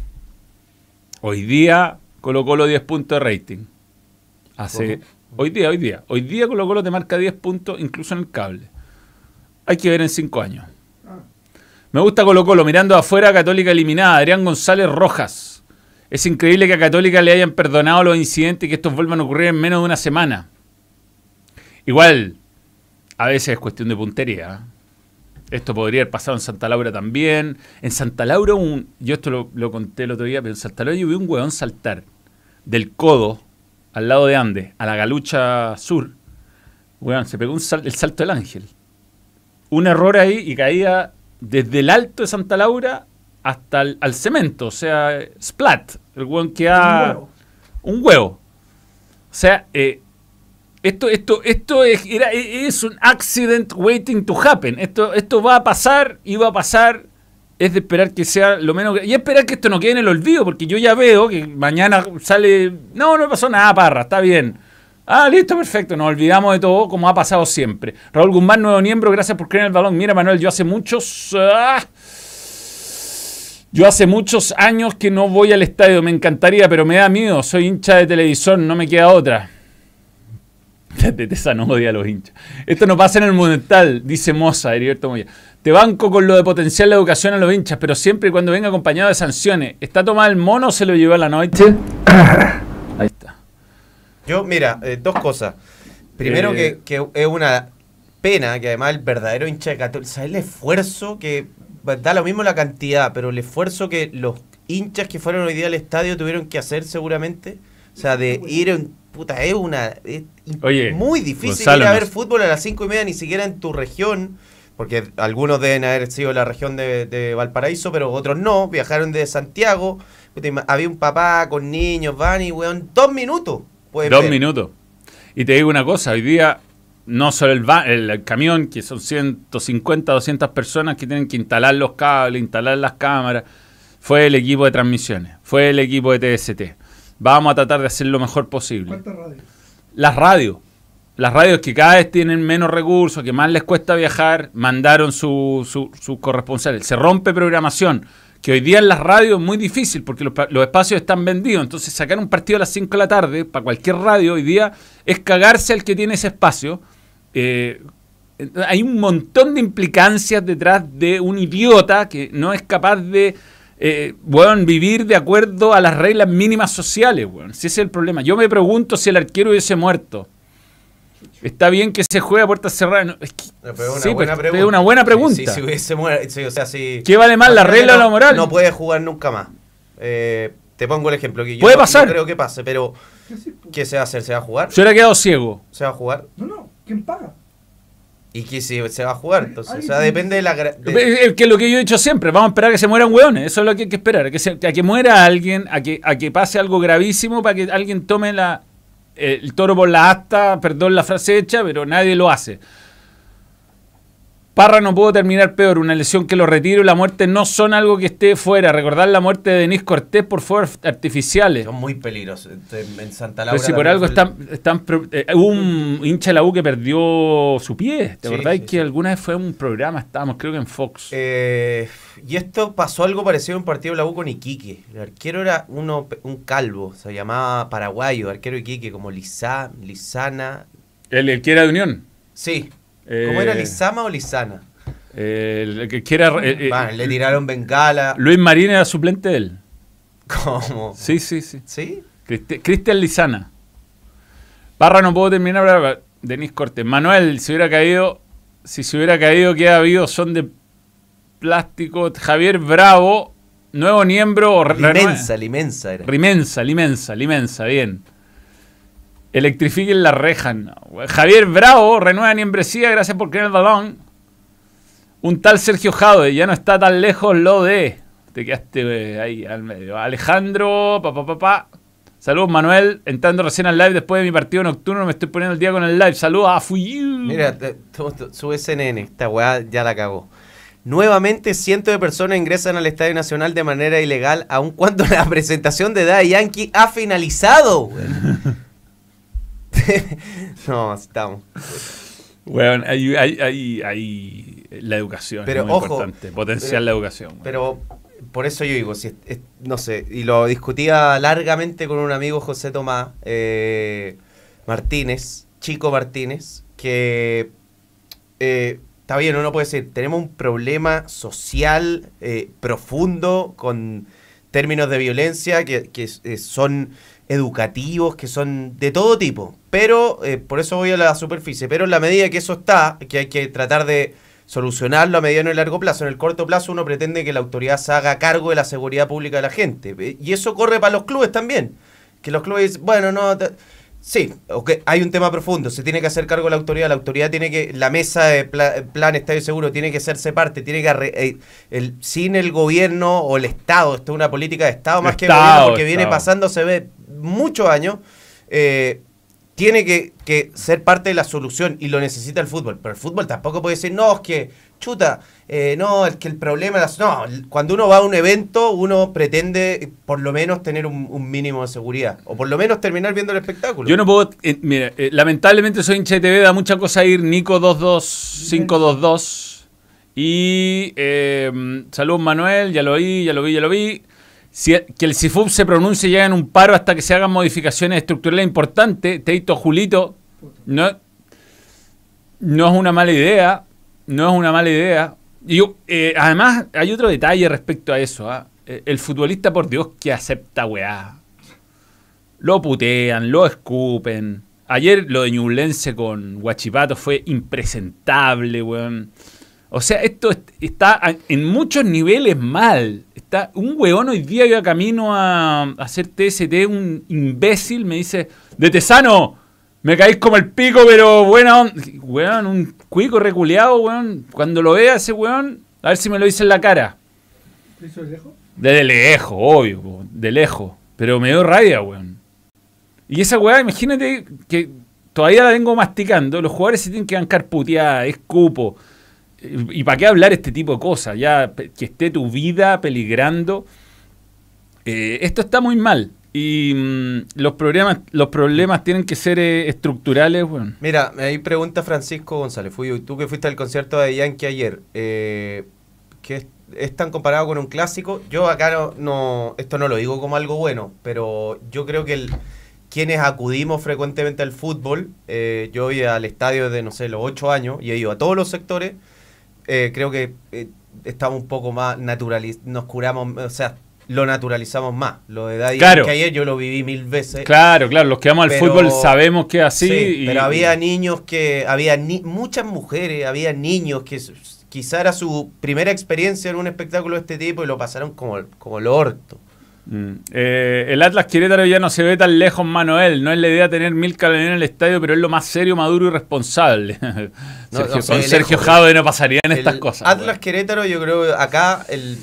Hoy día Colo Colo 10 puntos de rating. Hace, hoy día, hoy día. Hoy día Colo Colo te marca 10 puntos incluso en el cable. Hay que ver en 5 años. Me gusta Colo Colo. Mirando afuera, Católica eliminada. Adrián González Rojas. Es increíble que a Católica le hayan perdonado los incidentes y que estos vuelvan a ocurrir en menos de una semana. Igual, a veces es cuestión de puntería. ¿eh? Esto podría haber pasado en Santa Laura también. En Santa Laura, un, yo esto lo, lo conté el otro día, pero en Santa Laura yo vi un hueón saltar del codo al lado de Andes, a la galucha sur. Weón, se pegó el salto del ángel. Un error ahí y caía desde el alto de Santa Laura hasta el al cemento. O sea, splat. El hueón que ha. Un huevo. O sea, eh, esto, esto, esto es, era- es un accident waiting to happen. Esto, esto va a pasar y va a pasar. Es de esperar que sea lo menos. Y esperar que esto no quede en el olvido, porque yo ya veo que mañana sale. No, no pasó nada, parra, está bien. Ah, listo, perfecto. Nos olvidamos de todo, como ha pasado siempre. Raúl Guzmán, nuevo miembro, gracias por creer en el balón. Mira, Manuel, yo hace muchos. ah, yo hace muchos años que no voy al estadio, me encantaría, pero me da miedo. Soy hincha de televisor, no me queda otra. De esa no odia a los hinchas. Esto no pasa en el Monumental, dice Moza, Heriberto Moya. Te banco con lo de potenciar la educación a los hinchas, pero siempre y cuando venga acompañado de sanciones. ¿Está tomado el mono o se lo llevó a la noche? Ahí está. Yo, mira, eh, dos cosas. Primero Eh, que, que es una pena que además el verdadero hincha de Católica, ¿sabes el esfuerzo que da lo mismo la cantidad, pero el esfuerzo que los hinchas que fueron hoy día al estadio tuvieron que hacer seguramente? O sea, de ir en puta, es una es Oye, muy difícil Gonzalo, ir a ver fútbol a las cinco y media ni siquiera en tu región. Porque algunos deben haber sido la región de, de Valparaíso, pero otros no. Viajaron de Santiago. Había un papá con niños, van y weón, dos minutos. Dos ver. minutos. Y te digo una cosa, hoy día no solo el, va- el camión, que son 150, 200 personas que tienen que instalar los cables, instalar las cámaras, fue el equipo de transmisiones, fue el equipo de TST. Vamos a tratar de hacer lo mejor posible. ¿Cuántas radios? Las radios. Las radios que cada vez tienen menos recursos, que más les cuesta viajar, mandaron sus su, sus corresponsales. Se rompe programación, que hoy día en las radios es muy difícil porque los, los espacios están vendidos. Entonces sacar un partido a las 5 de la tarde para cualquier radio hoy día es cagarse al que tiene ese espacio. Eh, hay un montón de implicancias detrás de un idiota que no es capaz de eh, weón, vivir de acuerdo a las reglas mínimas sociales. Si ese es el problema. Yo me pregunto si el arquero hubiese muerto. Está bien que se juegue a puertas cerradas. No, es que- pero una sí, buena pues, pregunta. es una buena pregunta. sí, si hubiese muer- sí, o sea, si- ¿Qué vale más, la regla o la moral? No puede jugar nunca más. Eh, te pongo el ejemplo. Que yo Puede no- pasar. No creo que pase, pero ¿qué se va a hacer? ¿Se va a jugar? Se hubiera quedado ciego. ¿Se va a jugar? No, no, ¿quién paga? ¿Y qué si se va a jugar? Entonces, o sea, depende de la... gra- de- Es que lo que yo he dicho siempre, vamos a esperar a que se mueran hueones, eso es lo que hay que esperar, a que, se- a que muera alguien, a que, a que pase algo gravísimo para que alguien tome la, eh, el toro por la asta, perdón la frase hecha, pero nadie lo hace. Parra no pudo terminar peor, una lesión que lo retiro y la muerte no son algo que esté fuera. Recordar la muerte de Denis Cortés por fuegos artificiales. Son muy peligrosos. En en Santa Laura... Pero si por algo están, están eh, hubo un hincha de la U que perdió su pie. ¿Te Sí, acordáis sí, que sí. alguna vez fue un programa? Estábamos, creo que en Fox. Eh, y esto pasó algo parecido en un partido de la U con Iquique. El arquero era uno, un calvo, se llamaba paraguayo, arquero Iquique, como Lizá, Lizana. el, el que era de Unión. Sí. Eh, ¿Cómo era Lizama o Lizana? El, que que era. eh, eh, Bueno, le tiraron bengala. Luis Marín era suplente de él. ¿Cómo? Sí, sí, sí. ¿Sí? Cristi- Cristian Lizana. Parra no puedo terminar. Denis Cortés. Manuel, si hubiera caído. Si se hubiera caído, ¿qué ha habido? Son de plástico. Javier Bravo, nuevo miembro. Limensa, Limensa era. Rimensa, limensa, limensa, bien. Electrifiquen la reja. Javier Bravo, renueva membresía, gracias por creer el balón. Un tal Sergio Jade, ya no está tan lejos lo de. Te quedaste eh, ahí al medio. Alejandro, papá, papá. Saludos, Manuel. Entrando recién al live después de mi partido nocturno, me estoy poniendo el día con el live. Saludos a Fuyu. Mira, sube CNN, esta weá ya la cagó. Nuevamente cientos de personas ingresan al Estadio Nacional de manera ilegal, aun cuando la presentación de Daddy Yankee ha finalizado. no, estamos. Weón, hay, hay, hay, hay- la educación. Pero, es muy ojo, importante. Potenciar pero- la educación. Pero por eso yo digo, si es- es- no sé, y lo discutía largamente con un amigo José Tomás eh, Martínez, Chico Martínez, que eh, está bien, uno puede decir, tenemos un problema social eh, profundo con términos de violencia que, que, son educativos, que son de todo tipo. Pero, eh, por eso voy a la superficie, pero en la medida que eso está, que hay que tratar de solucionarlo a mediano y largo plazo. En el corto plazo uno pretende que la autoridad se haga cargo de la seguridad pública de la gente. Y eso corre para los clubes también. Que los clubes, bueno, no... te- Sí, ok, hay un tema profundo, se tiene que hacer cargo la autoridad, la autoridad tiene que, la mesa de pla- plan Estadio Seguro tiene que hacerse parte, tiene que, arre- eh, el, sin el gobierno o el Estado, esto es una política de Estado más que de gobierno porque viene pasando, se ve muchos años, eh, tiene que, que ser parte de la solución y lo necesita el fútbol, pero el fútbol tampoco puede decir, no, es que, chuta, eh, no, es que el problema, las- no, cuando uno va a un evento, uno pretende eh, por lo menos tener un, un mínimo de seguridad, o por lo menos terminar viendo el espectáculo. Yo no puedo. eh, mira, eh, lamentablemente soy hincha de TV, da mucha cosa ir Nico 22522. Y eh, saludos Manuel, ya lo vi, ya lo vi, ya lo vi. Que el CIFUB se pronuncie y hagan un paro hasta que se hagan modificaciones estructurales importantes. Teito Julito, no, no es una mala idea. No es una mala idea. Y eh, además, hay otro detalle respecto a eso. ¿ah? Eh, El futbolista, por Dios, que acepta weá. Lo putean, lo escupen. Ayer lo de Ñublense con Guachipato fue impresentable, weón. O sea, esto est- está en muchos niveles mal. Está, un weón hoy día iba camino a, hacer TST, un imbécil, me dice, de Tesano, me caís como el pico, pero buena onda. Weón, un cuico reculeado, weón. Cuando lo vea ese weón, a ver si me lo dice en la cara. ¿Eso es lejos? De lejos, obvio, de lejos. Pero me dio rabia, weón. Y esa weá, imagínate que todavía la vengo masticando. Los jugadores se tienen que bancar puteada, escupo. ¿Y para qué hablar este tipo de cosas? Ya que esté tu vida peligrando. Eh, esto está muy mal. Y mm, los, problemas, los problemas tienen que ser eh, estructurales, weón. Mira, ahí pregunta Francisco González, fui, tú que fuiste al concierto de Yankee ayer, eh, ¿qué es, es tan comparado con un clásico? Yo acá no, no- esto no lo digo como algo bueno, pero yo creo que quienes acudimos frecuentemente al fútbol, eh, yo voy al estadio de, no sé, los ocho años y he ido a todos los sectores, eh, creo que eh, estamos un poco más naturalizados, nos curamos, o sea, lo naturalizamos más. Lo de Daddy Claro. que ayer yo lo viví mil veces. Claro, claro, los que vamos al Pero- fútbol sabemos que es así. Sí, y- pero había niños que, había ni- muchas mujeres, había niños que quizá era su primera experiencia en un espectáculo de este tipo y lo pasaron como, como el orto. Mm. Eh, el Atlas Querétaro ya no se ve tan lejos, Manuel. No es la idea tener mil calones en el estadio, pero es lo más serio, maduro y responsable. No, Sergio, no con Sergio. Jade no pasarían El estas cosas. Atlas. Querétaro, yo creo acá el,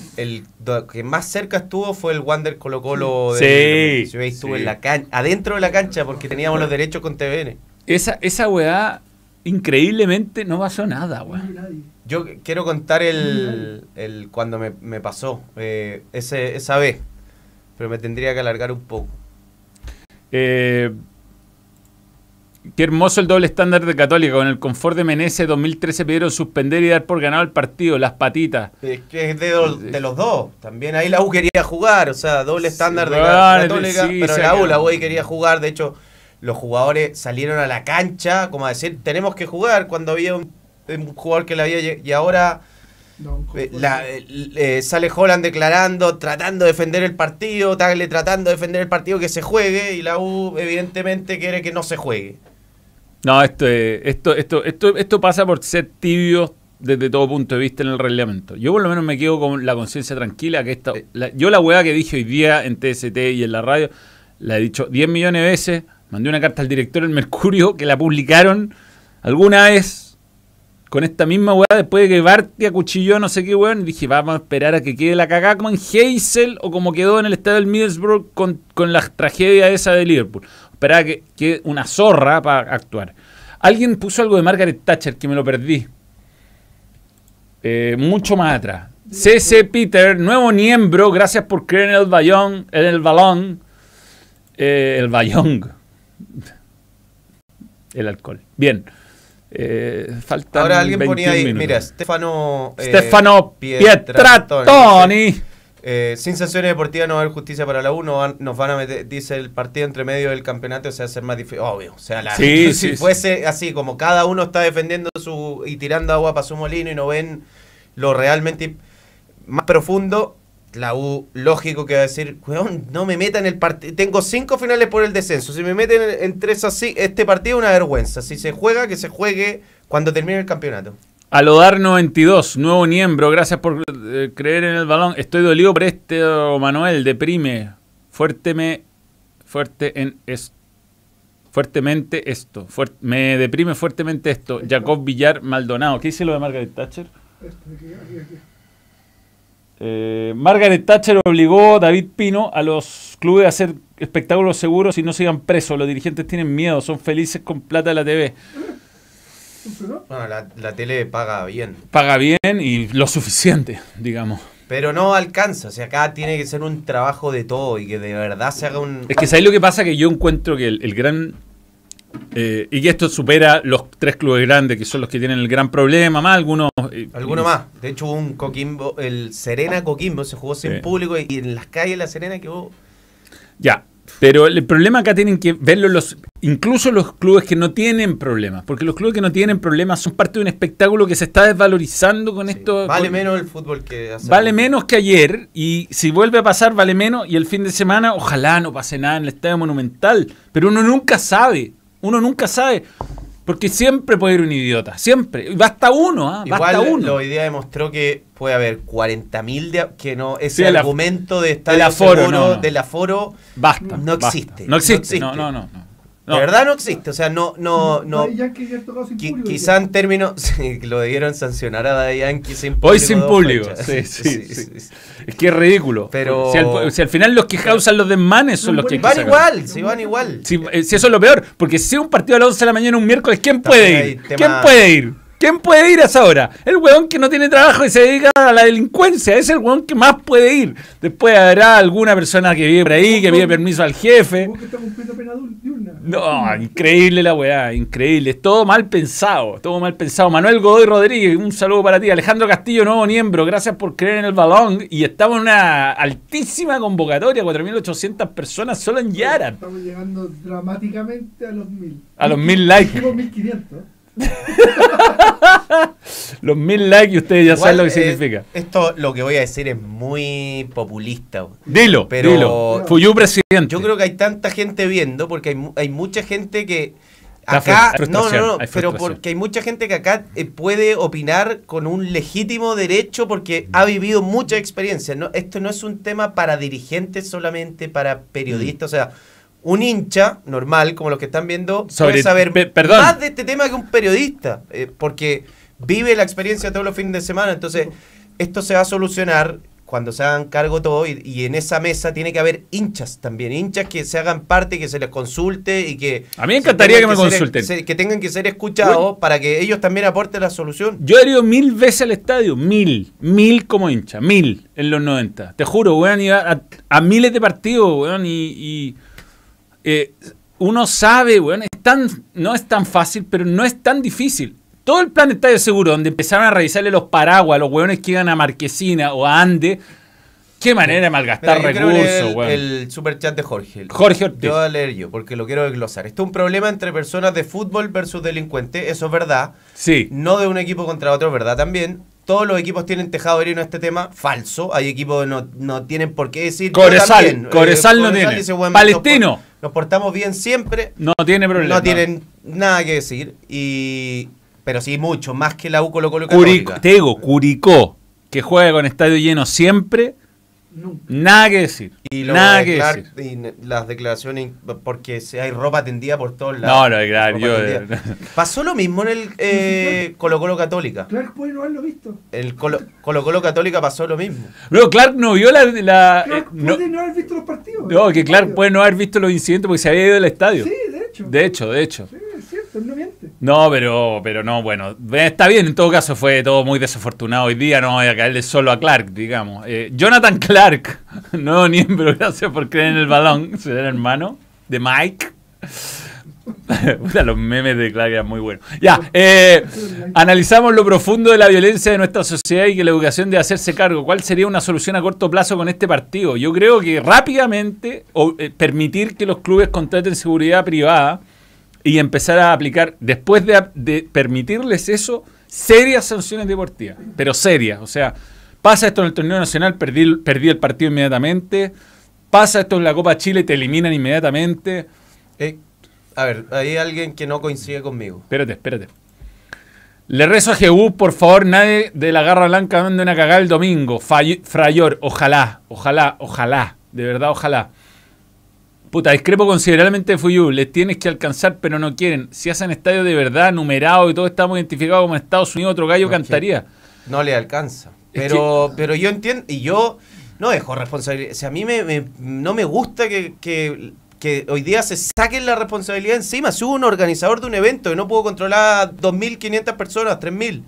que más cerca estuvo fue el Wander Colo Colo Sí, de sí. en la can- adentro de la cancha porque teníamos los derechos con TVN. Esa, esa weá, increíblemente, no pasó nada, weón. Yo quiero contar el, el cuando me, me pasó eh, ese, esa vez, pero me tendría que alargar un poco. Eh, qué hermoso el doble estándar de Católica. Con el confort de Menezes 2013 pidieron suspender y dar por ganado el partido. Las patitas. Es que es de, do- de los dos. También ahí la U quería jugar, o sea, doble estándar de bueno, Católica, sí, pero la U, la. U ahí quería jugar. De hecho, los jugadores salieron a la cancha como a decir, tenemos que jugar cuando había un, un jugador que la había... Y ahora Eh, la- eh, sale Holland declarando, tratando de defender el partido, Tagle tratando de defender el partido que se juegue y la U evidentemente quiere que no se juegue. No, esto, es- esto, esto, esto, esto pasa por ser tibio desde todo punto de vista en el reglamento. Yo por lo menos me quedo con la conciencia tranquila que esta, la- yo la weá que dije hoy día en TST y en la radio, la he dicho 10 millones de veces, mandé una carta al director del Mercurio que la publicaron alguna vez con esta misma weá después de que Barty acuchilló no sé qué weón, dije, vamos a esperar a que quede la cagada como en Hazel o como quedó en el estadio del Middlesbrough con, con la tragedia esa de Liverpool. Esperar a que quede una zorra para actuar. Alguien puso algo de Margaret Thatcher que me lo perdí. Eh, mucho más atrás. CC Peter, nuevo miembro, gracias por creer en el balón, en el balón. Eh, el bayón. El alcohol. Bien. Eh, faltan Ahora alguien 21 ponía ahí, minutos. mira, Stefano... eh, Stefano. Eh, sin sanciones deportivas no va a haber justicia para la U, no van- nos van a meter, dice el partido entre medio del campeonato, se va a hacer más difícil. Obvio, o sea, la- Sí, si sí, fuese así, como cada uno está defendiendo su y tirando agua para su molino y no ven lo realmente más profundo, la U, lógico que va a decir, weón, no me metan en el partido, tengo cinco finales por el descenso, si me meten en, en tres así, este partido es una vergüenza, si se juega, que se juegue cuando termine el campeonato. Alodar 92, nuevo miembro, gracias por eh, creer en el balón. Estoy dolido por este oh, Manuel, deprime. Fuerteme, fuerte en es- fuertemente esto. me deprime fuertemente esto. Jacob Villar Maldonado. ¿Qué dice lo de Margaret Thatcher? Esto, aquí, aquí, aquí. Eh, Margaret Thatcher obligó a David Pino a los clubes a hacer espectáculos seguros y no sigan presos. Los dirigentes tienen miedo, son felices con plata de la TV. La, la tele paga bien. Paga bien y lo suficiente, digamos. Pero no alcanza, o sea, acá tiene que ser un trabajo de todo y que de verdad se haga un... Es que ¿sabes lo que pasa? Que yo encuentro que el, el gran... eh, y que esto supera los tres clubes grandes, que son los que tienen el gran problema, más algunos... eh, Alguno y- más. De hecho, hubo un Coquimbo, el Serena Coquimbo se jugó sin público y en las calles La Serena quedó... Ya, pero el problema acá tienen que verlo los... Incluso los clubes que no tienen problemas, porque los clubes que no tienen problemas son parte de un espectáculo que se está desvalorizando con sí, esto. vale con- menos el fútbol que hace Vale menos que ayer y si vuelve a pasar vale menos y el fin de semana ojalá no pase nada en el Estadio Monumental, pero uno nunca sabe, uno nunca sabe, porque siempre puede ir un idiota, siempre, y basta uno, ¿ah? basta uno. hoy día demostró que puede haber 40.000 de que no ese Sí, el af- argumento de estar el aforo, seguro no, no. del aforo Basta, no basta. existe, no existe, no existe. no, no, no, no. de verdad no existe, o sea, no no no qui- público. quizá en términos sí, lo debieron sancionar a Daddy Yankee sin público Hoy sin público, fechas. sí, sí, sí. Es que es ridículo. Pero- Si al, si al final los que causan los desmanes son los que Van igual, sí van igual. Si, eh, si eso es lo peor, porque si es un partido a las 11 de la mañana un miércoles, ¿quién puede También ir? tema- ¿Quién puede ir? ¿Quién puede ir a esa hora? El weón que no tiene trabajo y se dedica a la delincuencia, es el weón que más puede ir. Después habrá alguna persona que vive por ahí, que pide permiso al jefe. No, increíble la weá, increíble. Es todo mal pensado, todo mal pensado. Manuel Godoy Rodríguez, un saludo para ti. Alejandro Castillo, nuevo miembro, gracias por creer en el balón. Y estamos en una altísima convocatoria, 4.800 personas solo en Yara. Estamos llegando dramáticamente a los mil. A los mil likes. Dijimos 1500. Los mil likes y ustedes ya saben lo que eh, significa. Esto, lo que voy a decir es muy populista. Dilo, pero- dilo. Fuyú presidente. Yo creo que hay tanta gente viendo, porque hay, mu- hay mucha gente que acá, no, no, no, pero porque hay mucha gente que acá eh, puede opinar con un legítimo derecho porque ha vivido mucha experiencia. No, esto no es un tema para dirigentes solamente, para periodistas, o sea, un hincha normal, como los que están viendo, Sobre- puede saber pe- perdón. más de este tema que un periodista, eh, porque vive la experiencia todos los fines de semana. Entonces, esto se va a solucionar cuando se hagan cargo todo y, y en esa mesa tiene que haber hinchas también, hinchas que se hagan parte, que se les consulte y que... A mí me encantaría que me ser- consulten. se- que tengan que ser escuchados para que ellos también aporten la solución. Yo he ido mil veces al estadio, mil, mil como hincha, mil en los 90. Te juro, weón, iba a, a miles de partidos, weón, y, y, eh, uno sabe, weón, es tan, no es tan fácil, pero no es tan difícil. Todo el plan de estadio seguro, donde empezaron a revisarle los paraguas a los weones que iban a Marquesina o a Ande, qué manera de malgastar Mira, recursos, el, weón. el super chat de Jorge. Jorge Ortiz. Yo voy a leer yo, porque lo quiero desglosar. Esto es un problema entre personas de fútbol versus delincuentes, eso es verdad. Sí, No de un equipo contra otro, ¿verdad? También. Todos los equipos tienen tejado en este tema. Falso. Hay equipos que no, no tienen por qué decir. yo Cobresal, también. Eh, no tiene. bueno, Palestino. Nos, por- nos portamos bien siempre. no tiene problema. No tienen nada que decir. Y pero sí, mucho. Más que la U Colo Colo Católica. te digo, Curicó, que juega con estadio lleno siempre, Nunca. nada que decir. Y lo nada de que Clark decir. y las declaraciones, porque si hay ropa tendida por todos lados. No, no, claro, yo- tendida. Pasó lo mismo en el eh, Colo Colo Católica. Clark puede no haberlo visto. El Colo Colo, Colo Católica pasó lo mismo. Luego Clark no vio la. la- eh, Clark no, puede no haber visto los partidos. no, que Clark puede no haber visto los incidentes porque se había ido del estadio. Sí, de hecho. De hecho, de hecho. Sí, no pero, pero no, bueno, eh, está bien, en todo caso fue todo muy desafortunado. Hoy día no voy a caerle solo a Clark, digamos. Eh, Jonathan Clark, nuevo miembro, gracias por creer en el balón, será hermano de Mike. Los memes de Clark eran muy buenos. Ya, eh, analizamos lo profundo de la violencia de nuestra sociedad y que la educación debe hacerse cargo. ¿Cuál sería una solución a corto plazo con este partido? Yo creo que rápidamente o, eh, permitir que los clubes contraten seguridad privada y empezar a aplicar, después de, de permitirles eso, serias sanciones deportivas, pero serias. O sea, pasa esto en el torneo nacional, perdí, el- perdí el partido inmediatamente, pasa esto en la Copa Chile, te eliminan inmediatamente. Eh, a ver, hay alguien que no coincide conmigo. Espérate, espérate. Le rezo a Jehú, por favor, nadie de la garra blanca mande una cagada el domingo. Frayor, ojalá, ojalá, ojalá, de verdad, ojalá. Puta, discrepo considerablemente de Fuyú. Les tienes que alcanzar, pero no quieren. Si hacen estadio de verdad, numerado y todo estamos identificados como Estados Unidos, otro gallo No, que- cantaría. No le alcanza. Es Pero, pero yo entiendo, y yo no dejo responsabilidad. O sea, a mí me, me- no me gusta que, que- que hoy día se saquen la responsabilidad encima. Si hubo un organizador de un evento y no pudo controlar a 2.500 personas, 3.000,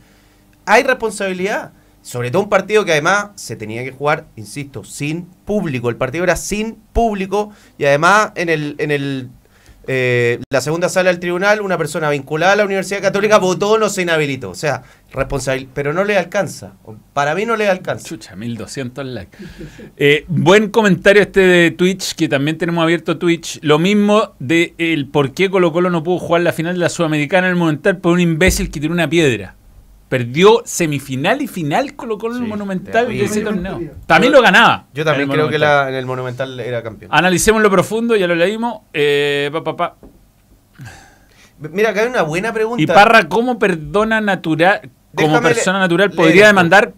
hay responsabilidad. Sobre todo un partido que además se tenía que jugar, insisto, sin público. El partido era sin público y además en el, en el eh, la segunda sala del tribunal, una persona vinculada a la Universidad Católica votó, no se inhabilitó. O sea, responsabilidad, pero no le alcanza. Para mí no le alcanza. Chucha, 1200 likes. Eh, buen comentario este de Twitch, que también tenemos abierto Twitch. Lo mismo de el por qué Colo Colo no pudo jugar la final de la Sudamericana en el Monumental por un imbécil que tiró una piedra. Perdió semifinal y final Colo Colo en el Monumental de ese torneo. También lo ganaba. Yo también creo que la- en el Monumental era campeón. Analicemos lo profundo, ya lo leímos. Eh, pa, pa, pa. Mira, acá hay una buena pregunta. Y Parra, ¿cómo perdona natural, como Déjame persona natural, podría demandar?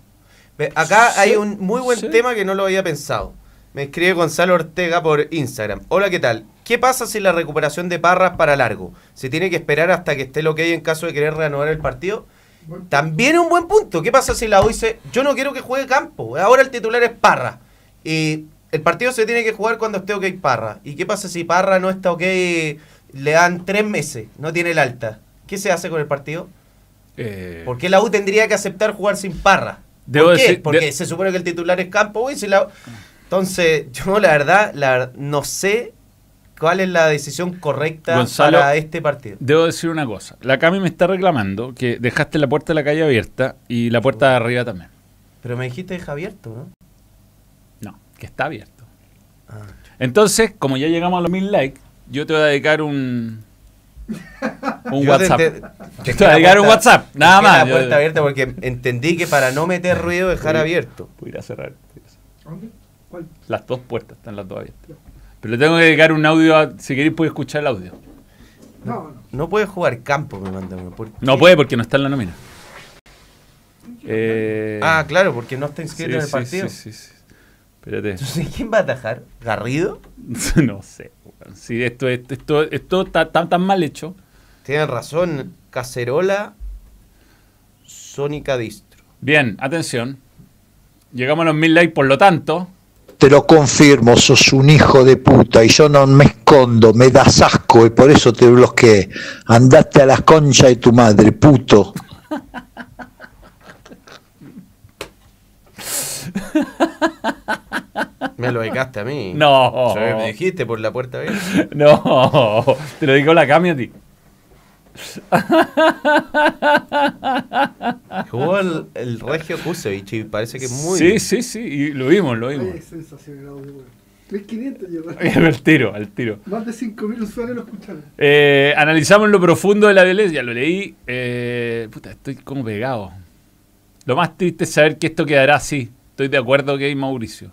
Acá Sí, hay un muy buen sí. tema que no lo había pensado. Me escribe Gonzalo Ortega por Instagram. Hola, ¿qué tal? ¿Qué pasa si la recuperación de Parras para largo? ¿Se tiene que esperar hasta que esté lo que hay en caso de querer reanudar el partido? También es un buen punto. ¿Qué pasa si la U dice, yo no quiero que juegue campo? Ahora el titular es Parra. Y el partido se tiene que jugar cuando esté ok Parra. ¿Y qué pasa si Parra no está ok? Le dan tres meses, no tiene el alta. ¿Qué se hace con el partido? Eh, ¿Por qué la U tendría que aceptar jugar sin Parra? Debo ¿Por qué? decir- Porque de- se supone que el titular es campo, güey, si la- Entonces, yo la verdad, la no sé cuál es la decisión correcta Gonzalo, para este partido. Debo decir una cosa. La Cami me está reclamando que dejaste la puerta de la calle abierta y la puerta de arriba también. Pero me dijiste deja abierto, ¿no? No, que está abierto. Ah. Entonces, como ya llegamos a los mil likes, yo te voy a dedicar un. Un Yo WhatsApp. te- te- Te dejé va a llegar un WhatsApp, nada más. la Yo- puerta abierta porque entendí que para no meter ruido dejar abierto. Voy a ir a cerrar. ¿Dónde? ¿Cuál? Las dos puertas están las dos abiertas. Pero le tengo que dedicar un audio. a- si queréis, puede escuchar el audio. No, no. No puedes jugar campo, me mandan. ¿por No puede porque no está en la nómina. Eh, Ah, claro, porque no está sí, inscrito en el sí, partido. Sí, sí, sí. Espérate. Entonces, ¿quién va a atajar? ¿Garrido? no sé. Sí, esto, esto, esto, esto está tan, tan mal hecho. Tienen razón. Cacerola Sónica Distro. Bien, atención. Llegamos a los mil likes, por lo tanto. Te lo confirmo, sos un hijo de puta y yo no me escondo, me das asco y por eso te bloqueé. Andate a las conchas de tu madre, puto. Me lo dedicaste a mí. No. Me dijiste por la puerta abierta. No, te lo digo la Cami a ti. Jugó el, el Regio Kusevich y parece que muy sí, bien. sí, sí, y lo vimos, lo vimos. Es sensacional el audio, weón. 3500 llegó. al tiro, al tiro. Más de 5000 usuarios lo escucharon. Eh, analizamos lo profundo de la violencia, lo leí. eh, puta, estoy como pegado. Lo más triste es saber que esto quedará así. Estoy de acuerdo que hay Mauricio.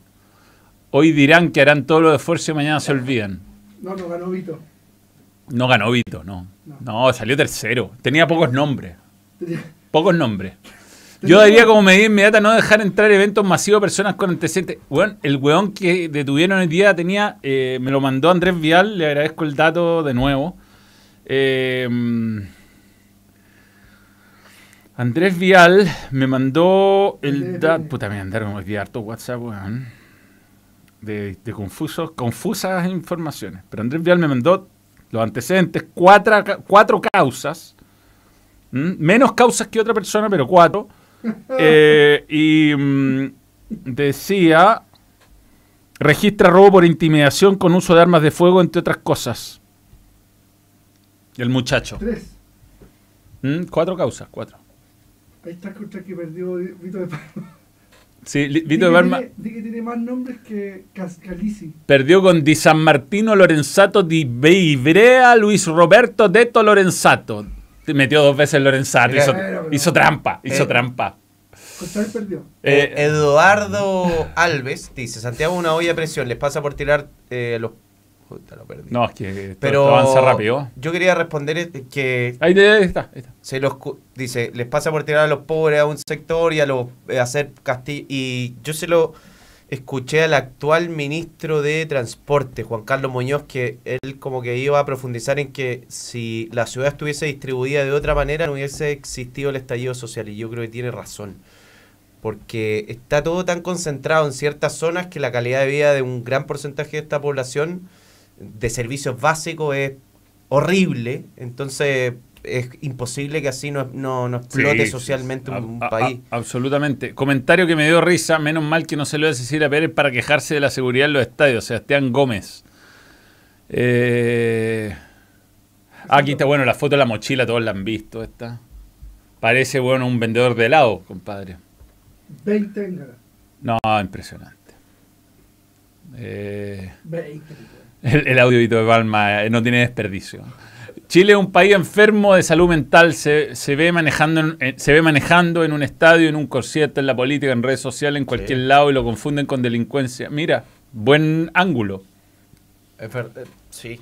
Hoy dirán que harán todos los esfuerzos y mañana se olvidan. No, no ganó Vito. No ganó Vito, no. No. No, salió tercero. Tenía pocos nombres. Pocos nombres. Yo daría como medida inmediata no dejar entrar eventos masivos a personas con antecedentes. Weón, el weón que detuvieron el día tenía, eh, me lo mandó Andrés Vial, le agradezco el dato de nuevo. Eh, Andrés Vial me mandó el dato. Puta, me mandaron hoy harto WhatsApp, weón. De, de confusos, confusas informaciones. Pero Andrés Vial me mandó los antecedentes, cuatro, cuatro causas. ¿m? Menos causas que otra persona, pero cuatro. Eh, y mm, decía, registra robo por intimidación con uso de armas de fuego, entre otras cosas. El muchacho. Tres. Cuatro causas, cuatro. Ahí está contra que perdió Vito de Palma. Sí, Vito tiene- Di que tiene más nombres que Cas- Calisi. perdió con Di San Martino Lorenzato di Beivrea Luis Roberto Deto Lorenzato. Metió dos veces Lorenzato, Mira, hizo, pero- hizo trampa, hizo Eh, trampa. Perdió. Eh, Eduardo Alves dice: Santiago, una olla de presión. Les pasa por tirar eh, los. Puta, lo perdí. no, es que Pero avanza rápido. yo quería responder eh, que Ahí, ahí está, ahí está. se los dice les pasa por tirar a los pobres a un sector y a los eh, hacer castillo y yo se lo escuché al actual ministro de transporte Juan Carlos Muñoz que él como que iba a profundizar en que si la ciudad estuviese distribuida de otra manera no hubiese existido el estallido social y yo creo que tiene razón porque está todo tan concentrado en ciertas zonas que la calidad de vida de un gran porcentaje de esta población de servicios básicos es horrible, entonces es imposible que así no, no, no explote Sí, socialmente un, a- país. a- absolutamente. Comentario que me dio risa, menos mal que no se lo voy a decir a Pérez para quejarse de la seguridad en los estadios, Sebastián Gómez. Eh, aquí está, bueno, la foto de la mochila, todos la han visto, esta. Parece, bueno, un vendedor de helado, compadre. 20 Bengala. No, impresionante. Eh, 20. El, el audiovito de Palma eh, no tiene desperdicio. Chile es un país enfermo de salud mental, se, se ve manejando en, se ve manejando en un estadio, en un concierto, en la política, en redes sociales, en cualquier Sí. lado y lo confunden con delincuencia. Mira, buen ángulo. Eh, sí.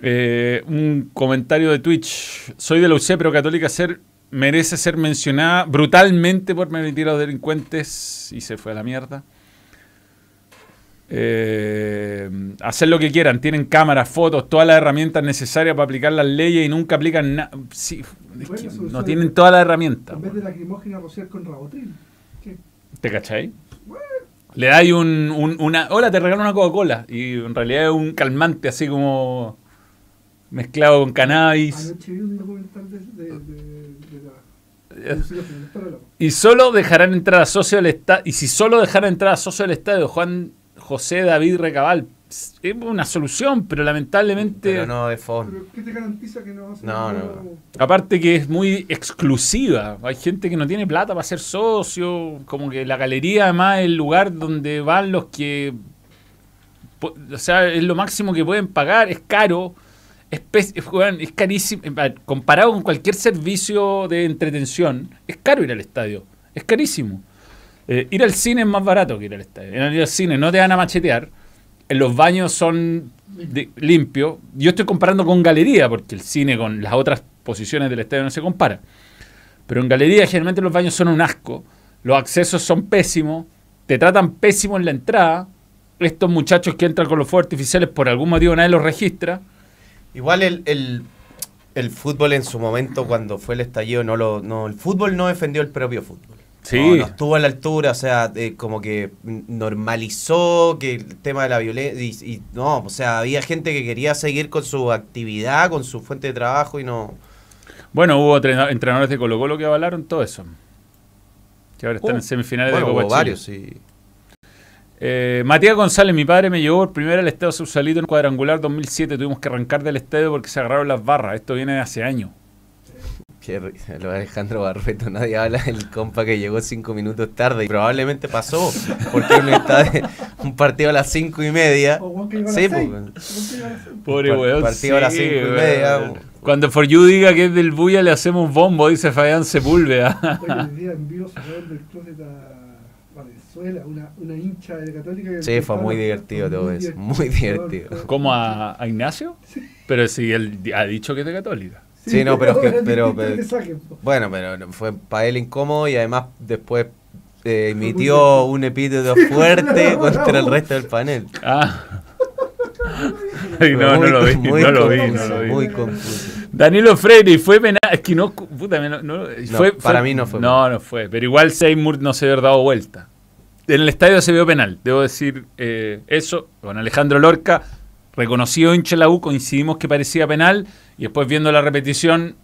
Eh, un comentario de Twitch. Soy de la UC, pero Católica ser, merece ser mencionada brutalmente por permitir a los delincuentes y se fue a la mierda. Eh, hacer lo que quieran, tienen cámaras, fotos, todas las herramientas necesarias para aplicar las leyes y nunca aplican nada. Sí, es Bueno, que eso- no tienen todas las herramientas. En vez de lacrimógena rociar con rabotril. ¿Qué? ¿Te cachai? Le dais un, un- una. Hola, te regalo una Coca-Cola. Y en realidad es un calmante así como. mezclado con cannabis. Anoche vi un documental de, de, de, de la... de Lucía Pineda, está re loco. Y solo dejarán entrar a socio del estadio. Y si solo dejaran entrar a socio del estadio Juan José David Recabal, es una solución, pero lamentablemente. Pero no de fondo. ¿qué te garantiza que no vas a No, no, Aparte que es muy exclusiva. Hay gente que no tiene plata para ser socio. Como que la galería además es el lugar donde van los que... O sea, es lo máximo que pueden pagar. Es caro. Es, es, carísimo. Comparado con cualquier servicio de entretención, es caro ir al estadio. Es carísimo. Eh, ir al cine es más barato que ir al estadio. Ir al cine no te van a machetear. Los baños son limpios. Yo estoy comparando con galería, porque el cine con las otras posiciones del estadio no se compara. Pero en galería generalmente los baños son un asco. Los accesos son pésimos. Te tratan pésimo en la entrada. Estos muchachos que entran con los fuegos artificiales por algún motivo nadie los registra. Igual el, el, el fútbol en su momento, cuando fue el estallido, no lo, no, el fútbol no defendió el propio fútbol. Sí. No, no estuvo a la altura, o sea, eh, como que normalizó que el tema de la violencia. Y, y no, o sea, había gente que quería seguir con su actividad, con su fuente de trabajo y no. Bueno, hubo trena- entrenadores de Colo Colo que avalaron todo eso. Que ahora están Uh, en semifinales Bueno, de Copa hubo varios, sí. Eh, Matías González, mi padre me llevó por primera al Estadio Sausalito en cuadrangular 2007. Tuvimos que arrancar del estadio porque se agarraron las barras. Esto viene de hace años. Qué risa, lo de Alejandro Barreto, nadie habla del compa que llegó cinco minutos tarde y probablemente pasó, porque uno está de- un partido a las cinco y media. O que Sí, pues. Pobre Par- weón. partido a las cinco y media. weón. Cuando For You diga que es del Buya, le hacemos bombo, dice Fabián Sepúlveda. Día del closet a Valenzuela, una, una hincha de Católica. que Sí, fue muy divertido todo eso, muy divertido. ¿Cómo a, a Ignacio? Pero si él ha dicho que es de Católica. Sí, no, pero es que- era pero- distinto el pero- mensaje, po. Bueno, pero fue para él incómodo y además después eh, emitió un epíteto fuerte contra el resto del panel. Ah. Ay, no, no muy- lo vi, no lo vi, confuso, no lo vi. Muy confuso. Danilo Freire, y fue penal. Es que no, puta, me- no, no- fue- para fue- mí no fue No, no fue. Pero igual Seymour no se había dado vuelta. En el estadio se vio penal. Debo decir eh, eso. Con Alejandro Lorca, reconocido hincha la U, coincidimos que parecía penal. Y después viendo la repetición,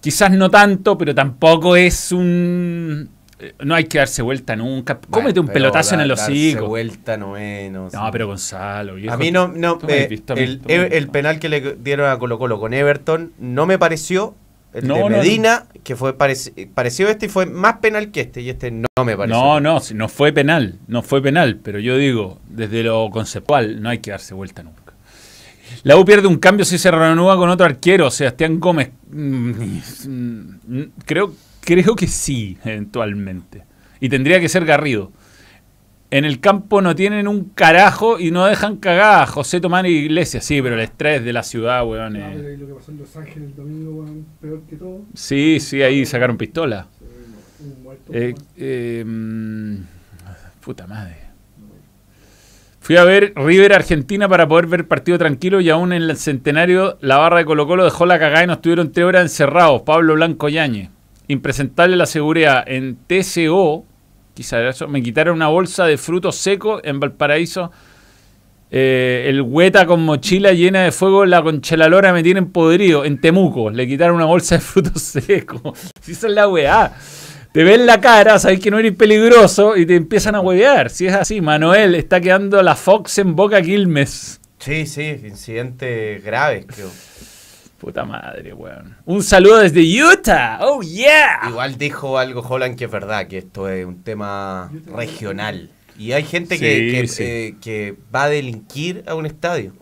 quizás no tanto, pero tampoco es un. eh, No hay que darse vuelta nunca. Cómete un Bueno, pelotazo en el da- darse hocico. vuelta no es. No, pero Gonzalo. viejo, A mí no, no eh, visto mí, el, el visto. penal que le dieron a Colo Colo con Everton no me pareció. El No, de no, no. Medina, que fue pareci- parecido a este y fue más penal que este, y este no me pareció. No, no, no fue penal, no fue penal, pero yo digo, desde lo conceptual, no hay que darse vuelta nunca. La U pierde un cambio si se reanuda con otro arquero, Sebastián Gómez. Mm, mm, Creo, creo que sí, eventualmente. Y tendría que ser Garrido. En el campo no tienen un carajo y no dejan cagada. José Tomás y Iglesias, sí, pero el estrés de la ciudad, weón. No, eh. lo que pasó en Los Ángeles el domingo, weón, peor que todo. Sí, sí, ahí sacaron pistola. Un muerto. Eh, eh, mm, puta madre. Fui a ver River Argentina para poder ver partido tranquilo y aún en el centenario la barra de Colo Colo dejó la cagada y nos tuvieron tres horas encerrados. Pablo Blanco Yañez. Impresentable la seguridad. En TCO, quizá era eso, me quitaron una bolsa de frutos secos en Valparaíso. Eh, el hueta con mochila llena de fuego, la conchelalora me tienen podrido. En Temuco, le quitaron una bolsa de frutos secos. Si esa es la weá. Te ven la cara, sabes que no eres peligroso y te empiezan a huevear. Si es así, Manuel está quedando la Fox en Boca Quilmes. Sí, sí, incidentes graves, creo. Puta madre, weón. Un saludo desde Utah. Oh, yeah. Igual dijo algo Holland que es verdad, que esto es un tema regional. Y hay gente que, Sí, que, sí. eh, que va a delinquir a un estadio.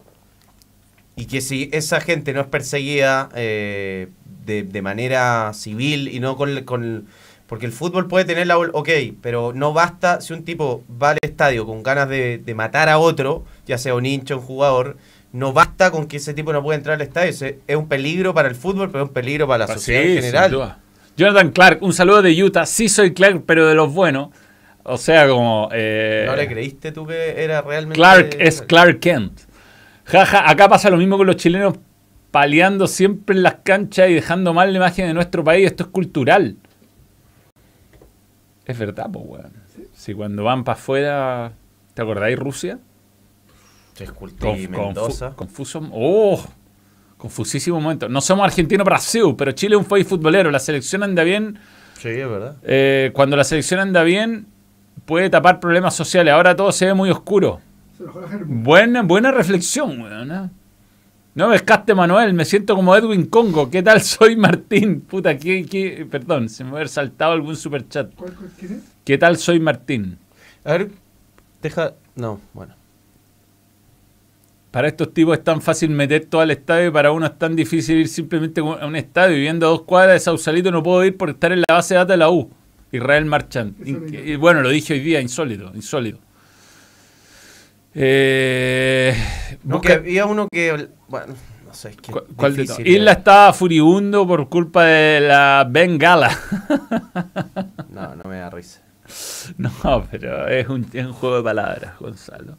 Y que si esa gente no es perseguida eh, de, de manera civil y no con, con... Porque el fútbol puede tener la... Ok, pero no basta si un tipo va al estadio con ganas de, de matar a otro, ya sea un hincha, un jugador, no basta con que ese tipo no pueda entrar al estadio. Es un peligro para el fútbol, pero es un peligro para la sociedad sí, en general. Jonathan Clark, un saludo de Utah. Sí soy Clark, pero de los buenos. O sea, como... eh, ¿No le creíste tú que era realmente... Clark es Clark Kent. Jaja, acá pasa lo mismo con los chilenos paleando siempre en las canchas y dejando mal la imagen de nuestro país. Esto es cultural. Es verdad, pues, weón. Si cuando van para afuera, ¿te acordáis Rusia? Escultí Conf- Mendoza. confu- confuso. ¡Oh! Confusísimo momento. No somos argentinos Brasil, pero Chile es un país futbolero. La selección anda bien. Sí, es verdad. Eh, cuando la selección anda bien, puede tapar problemas sociales. Ahora todo se ve muy oscuro. Se Germo. Buena, buena reflexión, weón. ¿eh? No me escaste, Manuel. Me siento como Edwin Congo. ¿Qué tal soy Martín? Puta, ¿qué, qué? Perdón, se me va a haber saltado algún superchat. ¿Cuál, cuál, quién es? ¿Qué tal soy Martín? A ver, deja... No, bueno. Para estos tipos es tan fácil meter todo al estadio y para uno es tan difícil ir simplemente a un estadio. Viviendo a dos cuadras de Sausalito no puedo ir por estar en la base de datos de la U. Israel Marchand. Y bueno, lo dije hoy día, insólito, insólito. Eh, No, busca- que había uno que. Bueno, no sé, es que. ¿Cu- cuál de? Isla estaba furibundo por culpa de la Bengala. No, no me da risa. No, pero es un, es un juego de palabras, Gonzalo.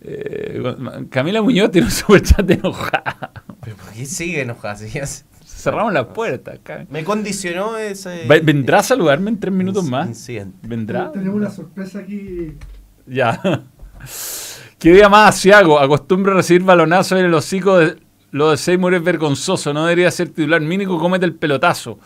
Eh, Camila Muñoz tiene un superchat enojada. Pero ¿por qué sigue enojada? Si ya se- Cerramos la puerta. acá. Me condicionó ese. ¿Vendrá a saludarme en tres minutos más? Incidente. ¿Vendrá? Tenemos una sorpresa aquí. Ya. ¿Qué día más asiago? Acostumbro a recibir balonazos en el hocico. De, lo de Seymour es vergonzoso. No debería ser titular. Mínico, cómete el pelotazo.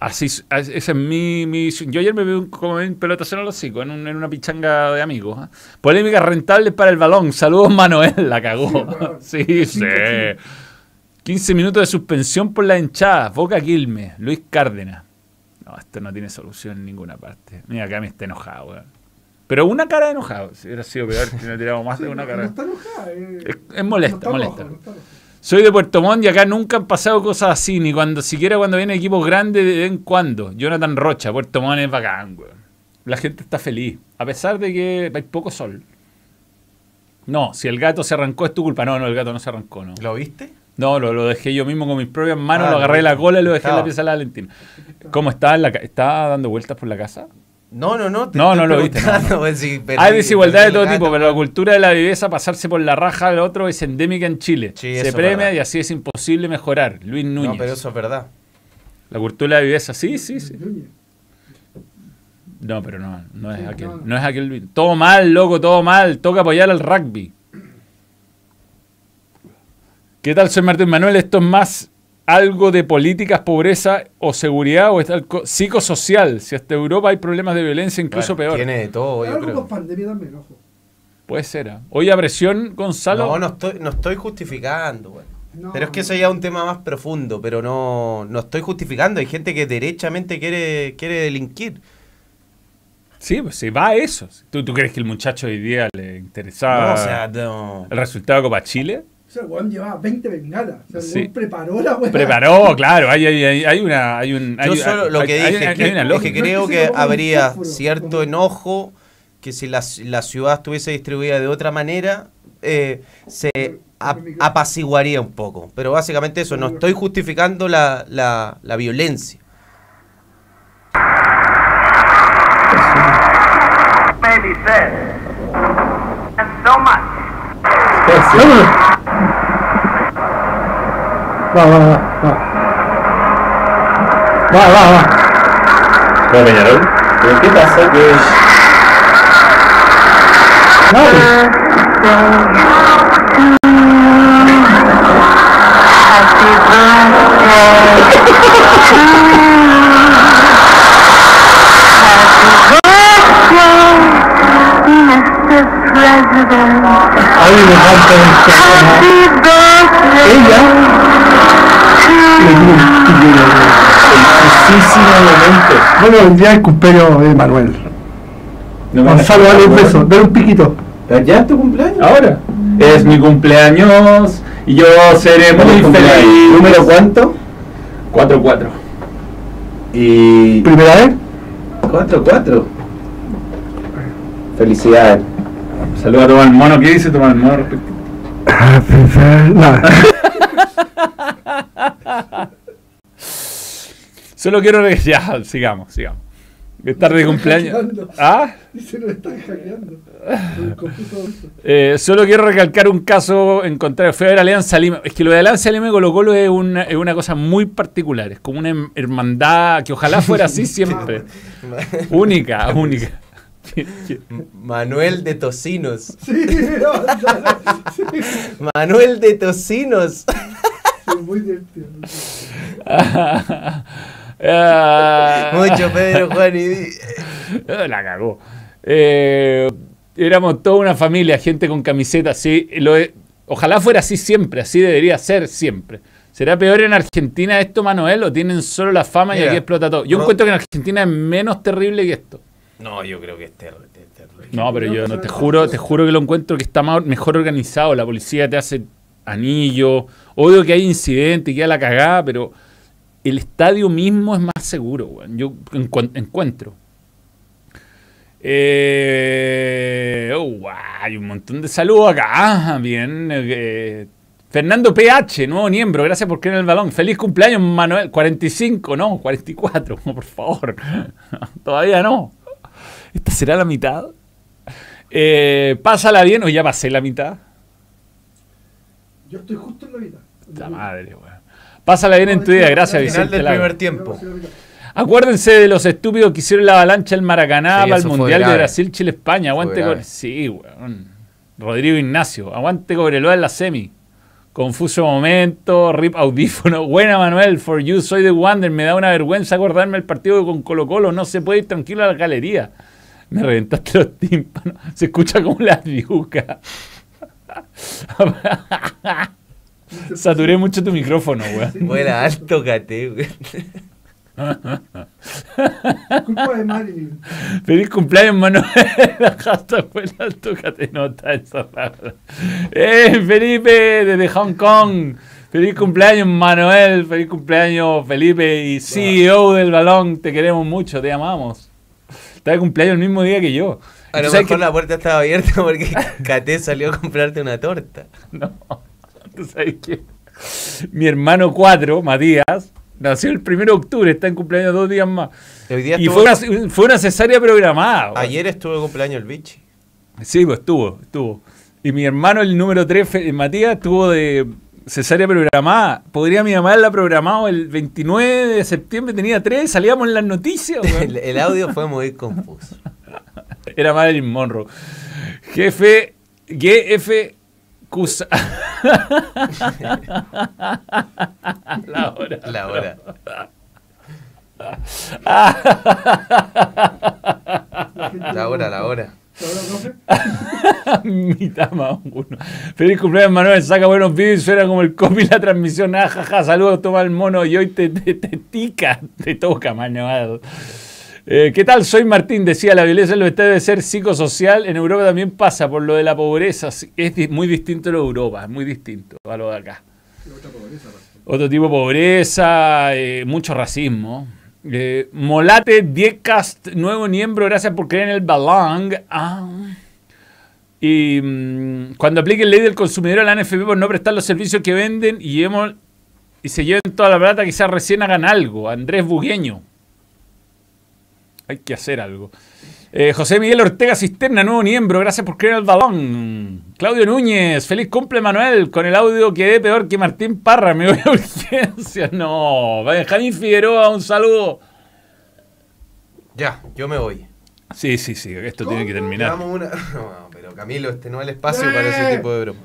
Así, es- ese es mi, mi- Yo ayer me vi un, como un pelotazo en el hocico, en, un- en una pichanga de amigos. ¿ah? Polémicas rentables para el balón. Saludos, Manuel. La cagó. Sí, sí. 15 minutos de suspensión por la hinchada. Boca Quilme. Luis Cárdenas. No, esto no tiene solución en ninguna parte. Mira, acá me está enojado, weón. Pero una cara de enojado. Si hubiera sido peor, si hubiera tirado más Sí, de una no, cara. no está enojada. eh. Es- es molesta, No molesta. no. Soy de Puerto Montt y acá nunca han pasado cosas así, ni cuando siquiera cuando vienen equipos grandes de vez en cuando. Jonathan Rocha, Puerto Montt es bacán, weón. La gente está feliz, a pesar de que hay poco sol. No, si el gato se arrancó es tu culpa. No, no, el gato no se arrancó, no. ¿Lo viste? No, lo, lo dejé yo mismo con mis propias manos, Ah, lo agarré de la cola y lo dejé en la pieza de la Valentina. ¿Cómo está? En la ca- ¿Está dando vueltas por la casa? No, no, no. te No, estoy no lo viste, no, pues, Hay desigualdad de todo tipo, pero la cultura de la viveza, pasarse por la raja del otro, es endémica en Chile. Sí, Se premia verdad. y así es imposible mejorar. Luis Núñez. No, pero eso es verdad. La cultura de la viveza, sí, sí, sí. No, pero no, no es Sí, aquel. no, es aquel. Luis. Todo mal, loco, todo mal. Toca apoyar al rugby. ¿Qué tal, soy Martín Manuel? ¿Esto es más algo de políticas, pobreza o seguridad o es algo psicosocial? Si hasta Europa hay problemas de violencia, incluso Bueno, peor. Tiene de todo, yo Algo creo. con pandemia también, ojo. Puede ser. ¿ah? Oye, a presión, Gonzalo. No, no estoy, no estoy justificando, güey. No, Pero es que eso ya es un tema más profundo, pero no, no estoy justificando. Hay gente que derechamente quiere, quiere delinquir. Sí, pues se va a eso. ¿Tú, ¿Tú crees que el muchacho hoy día le interesaba No, o sea, no. el resultado de Copa Chile? O sea, el weón llevaba 20 bengalas. O sea, el Sí. weón preparó la weá. Preparó, claro, hay, hay, hay, hay una... Hay un, Yo hay- solo lo que dije que, hay una es lógica. que creo No que que habría cierto como- enojo que si la, la ciudad estuviese distribuida de otra manera, eh, se ap- apaciguaría un poco. Pero básicamente eso, no estoy justificando la, la, la violencia. be said. And so much. Va, va, va, va. Va, va, va. Bueno, Peñarol, ¿pero qué pasa? Que A mí me falta Ella. Bueno, el día del cumpleaños de Manuel. No Gonzalo, dale un beso, dale un piquito. ¿Ya es tu cumpleaños? Ahora. Es mi cumpleaños y yo seré muy ¿Feliz. ¿Número cuánto? 4-4. Y... ¿Primera vez? 4-4. Felicidades. Saluda a Tomás Mono. ¿Qué dice Tomás Mono? respecto? Solo quiero re- Ya, sigamos, sigamos. Estar de cumpleaños. hackeando. ¿Ah? Dice, lo están hackeando. Eh, solo quiero recalcar un caso en contrario. Fue a ver Alianza Lima. Es que lo de Alianza Lima y Colo Colo es una, es una cosa muy particular. Es como una hem- hermandad que ojalá fuera así siempre. única, única. Manuel de Tocinos. Sí. Manuel de Tocinos. Muy divertido. Ah. Mucho Pedro Juan y. Eh, La cagó. Eh, éramos toda una familia, gente con camisetas, sí. Lo ojalá fuera así siempre, así debería ser siempre. ¿Será peor en Argentina esto, Manuel, o tienen solo la fama y aquí explota todo? Yo Ro- encuentro que en Argentina es menos terrible que esto. No, yo creo que es terrible. No, pero yo no te juro, te juro que lo encuentro que está mejor organizado. La policía te hace anillo. Obvio que hay incidentes y queda la cagada, pero el estadio mismo es más seguro, weón. Yo encuent- encuentro. Eh, oh, hay un montón de saludos acá. Ah, bien. eh, Fernando PH, nuevo miembro, gracias por creer en el balón. Feliz cumpleaños, Manuel. 45, no, 44, por favor. Todavía no. ¿Esta será la mitad? Eh, pásala bien, o ya pasé la mitad. Yo estoy justo en la mitad. La madre, weón. Pásala bien en tu vida, gracias, Final Vicente del Lago. primer tiempo. Acuérdense de los estúpidos que hicieron la avalancha el Maracaná Sí, para el Mundial de. Brasil, Chile, España. Aguante. Cobre- Sí, weón. Rodrigo Ignacio. Aguante Cobreloa en la semi. Confuso momento, rip audífono. Buena Manuel, for you, soy de Wander. Me da una vergüenza acordarme el partido con Colo Colo. No se puede ir tranquilo a la galería. Me reventaste los tímpanos. Se escucha como la diuca. Saturé mucho tu micrófono, weón. Buena, alto cate, güey. Culpa de Marilyn. Feliz cumpleaños, Manuel. Hashtag fue el alto catenota esa palabra. ¡Eh, Felipe, desde Hong Kong! Feliz cumpleaños, Manuel. Feliz cumpleaños, Felipe. Y CEO del balón, te queremos mucho, te amamos. Está de cumpleaños el mismo día que yo. A lo ¿Tú sabes mejor que- la puerta estaba abierta porque Cate salió a comprarte una torta. No, tú sabes que mi hermano 4, Matías, nació el 1 de octubre, está en cumpleaños dos días más. Hoy día Y estuvo- fue una, fue una cesárea programada. Ayer estuvo de cumpleaños el bichi. Sí, pues estuvo, estuvo. Y mi hermano, el número 3, Matías, estuvo de cesárea programada. Podría mi mamá haberla programado el 29 de septiembre, tenía 3, salíamos en las noticias. El, el audio fue muy confuso. Era Marilyn Monroe. Jefe, GF Cusa. La hora. La hora. La, hora, la hora. Mitad más uno. Feliz cumpleaños, Manuel. Saca buenos vídeos y suena como el copy la transmisión. Ah, jaja, saludos, toma el mono y hoy te, te, te tica, te toca, Manuel. Eh, ¿Qué tal? Soy Martín. Decía, la violencia en los estados debe ser psicosocial. En Europa también pasa por lo de la pobreza. Es muy distinto a lo de Europa, es muy distinto a lo de acá. Otra pobreza. Otro tipo de pobreza, eh, mucho racismo. Eh, Molate Diecast, nuevo miembro, gracias por creer en el balón. Ah. Y mm, cuando apliquen ley del consumidor a la NFP por no prestar los servicios que venden y, llevemos- y se lleven toda la plata, quizás recién hagan algo. Andrés Bugueño. Hay que hacer algo. Eh, José Miguel Ortega Cisterna, nuevo miembro, gracias por creer en el balón. Claudio Núñez, feliz cumple Manuel, con el audio quedé peor que Martín Parra, me voy a urgencia. No, Benjamín Figueroa, un saludo. Ya, yo me voy. Sí, sí, sí, esto tiene que terminar. Una... No, pero Camilo, este no es el espacio para ese tipo de broma.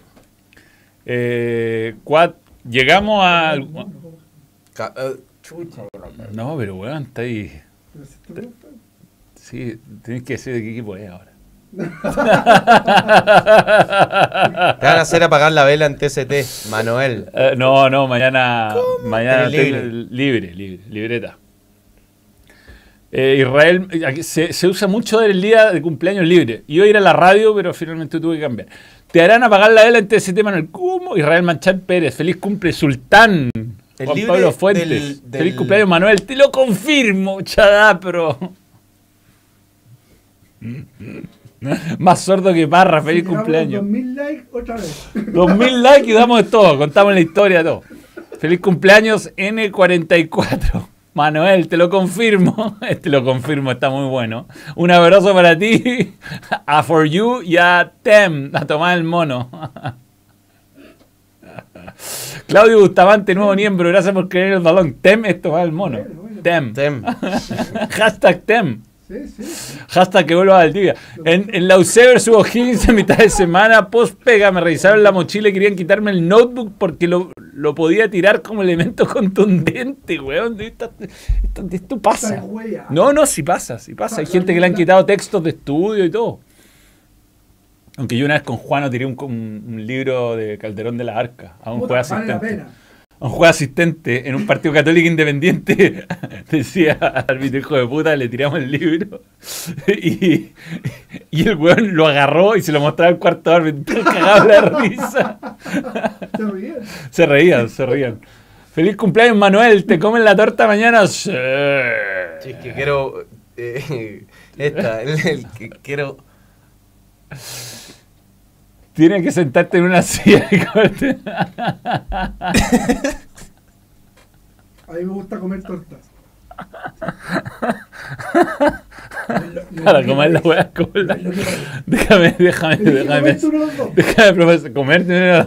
Eh, cuat- llegamos al... Ca- eh, chucha. No, pero weón, está ahí. Pero si esto no está- Sí, tienes que decir de qué equipo es ahora. Te van a hacer apagar la vela en TCT, Manuel. Eh, no, no, mañana, mañana Tenés libre, libre, libreta. Eh, Israel, se, se usa mucho el día de cumpleaños libre. Iba a ir a la radio, pero finalmente tuve que cambiar. Te harán apagar la vela en TST Manuel. ¿Cómo? Israel Manchán Pérez. Feliz cumple, Sultán. El Juan Pablo Fuentes. del- del- Feliz cumpleaños, Manuel. Te lo confirmo, chadapro. Más sordo que Parra. Feliz Si cumpleaños. 2000 likes otra vez. 2000 likes y damos de todo, contamos la historia, todo. Feliz cumpleaños N44. Manuel, te lo confirmo. Te lo confirmo, está muy bueno. Un abrazo para ti, a For You y a Tem, a tomar el mono. Claudio Bustamante, nuevo miembro, gracias por creer el balón. Tem es tomar el mono. Tem. Tem. Hashtag Tem. Sí, sí. Hasta que vuelva al día. En, en la UC versus O'Higgins en mitad de semana, post pega, me revisaron la mochila y querían quitarme el notebook porque lo, lo podía tirar como elemento contundente, weón. Esto, esto- esto pasa. No, no, sí pasa, sí pasa. Hay gente que le han quitado textos de estudio y todo. Aunque yo una vez con Juano tiré un, un- un libro de Calderón de la Arca. Fue vale la asistente. Un juez asistente en un partido católico independiente decía al hijo de puta, le tiramos el libro y, y el weón lo agarró y se lo mostraba al cuarto árbitro, cagado la risa. Se ríen. Se reían, se reían. Feliz cumpleaños, Manuel. ¿Te comen la torta mañana? Sí. Sí, es que quiero. eh, esta, el, el que quiero. Tienes que sentarte en una silla A mí me gusta comer tortas. Para comer la weá. comerla. Déjame, déjame, déjame. Déjame profesor, comerte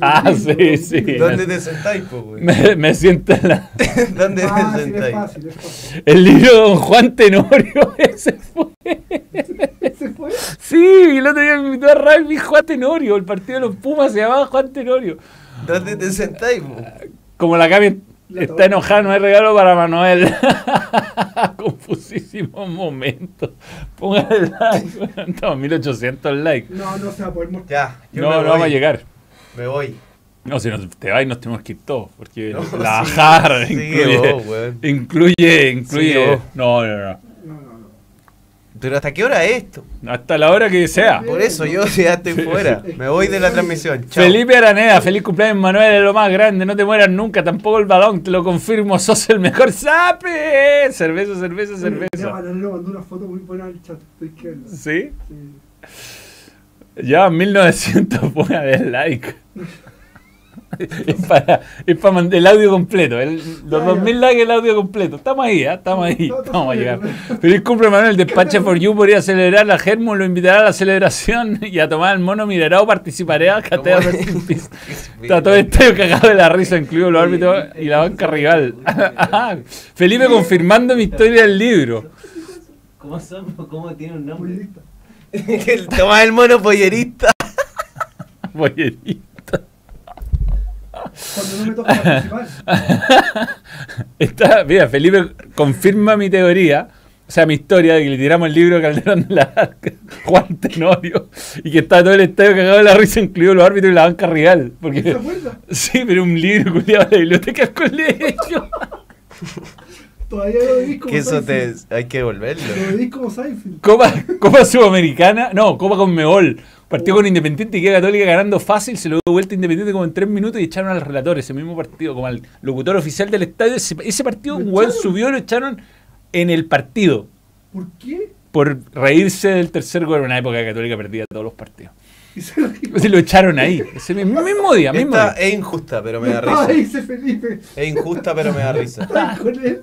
Ah, sí, sí. ¿Dónde te sentáis, po, güey? Me, me siento en la- ¿Dónde te es sentáis? fácil, es fácil. el libro de Don Juan Tenorio. Ese fue. ¿Se fue? Sí, el otro día me invitó a rugby Juan Tenorio. El partido de los Pumas se llamaba Juan Tenorio. ¿Dónde te sentáis, po? Como la Cami está torta. enojada, no hay regalo para Manuel. Confusísimo momento. Póngale like. No, 1800 likes. No, no se va a poder mostrar. Ya, yo No, no voy. vamos a llegar. Me voy. No, si nos, te vas nos tenemos que ir todos. Porque No, la sí. jarra incluye, weón. incluye. Incluye. No, no, no. Pero ¿hasta qué hora es esto? Hasta la hora que sea. Por eso yo ya estoy fuera. Me voy de la transmisión. Chao. Felipe Araneda, feliz cumpleaños Manuel, es lo más grande, no te mueras nunca, tampoco el balón, te lo confirmo, sos el mejor sape. Cerveza, cerveza, cerveza. Mandó una foto muy buena al chat. ¿Sí? Sí. Ya 1900 ponga de like. Es para, es para mandar el audio completo. el- los Ah, ya. 2000 likes el audio completo. Estamos ahí, ¿ah? estamos ahí. Estamos a llegar. Feliz cumple Manuel. Despache for You podría celebrar la Germo, lo invitará a la celebración y a tomar el mono Mirarao participaré a Catea in Peace. Está todo el estadio cagado de la risa, incluido los árbitros y la banca rival. Ajá. Felipe confirmando mi historia del libro. ¿Cómo son? ¿Cómo tiene un nombre? El Tomás el mono pollerista. Boyerito. Cuando no me toca participar. Está, mira, Felipe confirma mi teoría, o sea, mi historia de que le tiramos el libro a Calderón de la Juan Tenorio, y que está todo el estadio cagado de la risa, incluido los árbitros y la banca. ¿Se Porque, acuerda? sí, pero un libro culiado de la biblioteca del colegio. Todavía lo como Que eso te. Hay que devolverlo. Lo como Seinfeld. Copa, Copa Sudamericana, no, Copa con Meol. Partió con Independiente y queda Católica ganando fácil, se lo dio vuelta Independiente como en tres minutos y echaron al relator ese mismo partido, como al locutor oficial del estadio. Ese, ese partido, un ¿Lo weón subió y lo echaron en el partido. ¿Por qué? por reírse del tercer gol en una época que Católica perdía todos los partidos. Y se lo echaron ahí, ese mismo, mismo día, mismo Esta día. es injusta, pero me da risa. Ay, ese Felipe. Es injusta, pero me da risa. Ay, con él.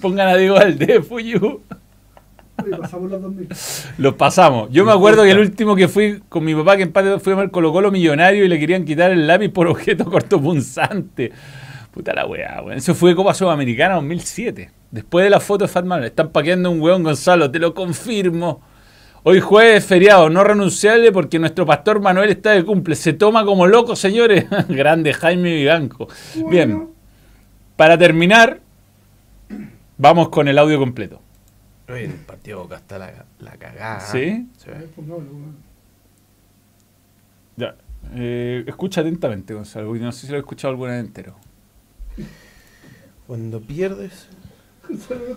Pongan a Diego Valdés, Fuyu. Le pasamos los 2000. Los pasamos. Yo me acuerdo que el último que fui con mi papá, que en empate fue a ver Colo Colo Millonario y le querían quitar el lápiz por objeto cortopunzante. Puta la weá, weón. Eso fue Copa Sudamericana 2007. Después de la foto de Fatman, están paqueando un weón, Gonzalo, te lo confirmo. Hoy jueves feriado, no renunciable porque nuestro pastor Manuel está de cumple. Se toma como loco, señores. Grande Jaime Viganco. Bien, para terminar, vamos con el audio completo. Oye, el partido Boca está la, la cagada. ¿Sí? Sí. Ya. Eh, escucha atentamente, Gonzalo, porque no sé si lo he escuchado alguna vez entero. Cuando pierdes.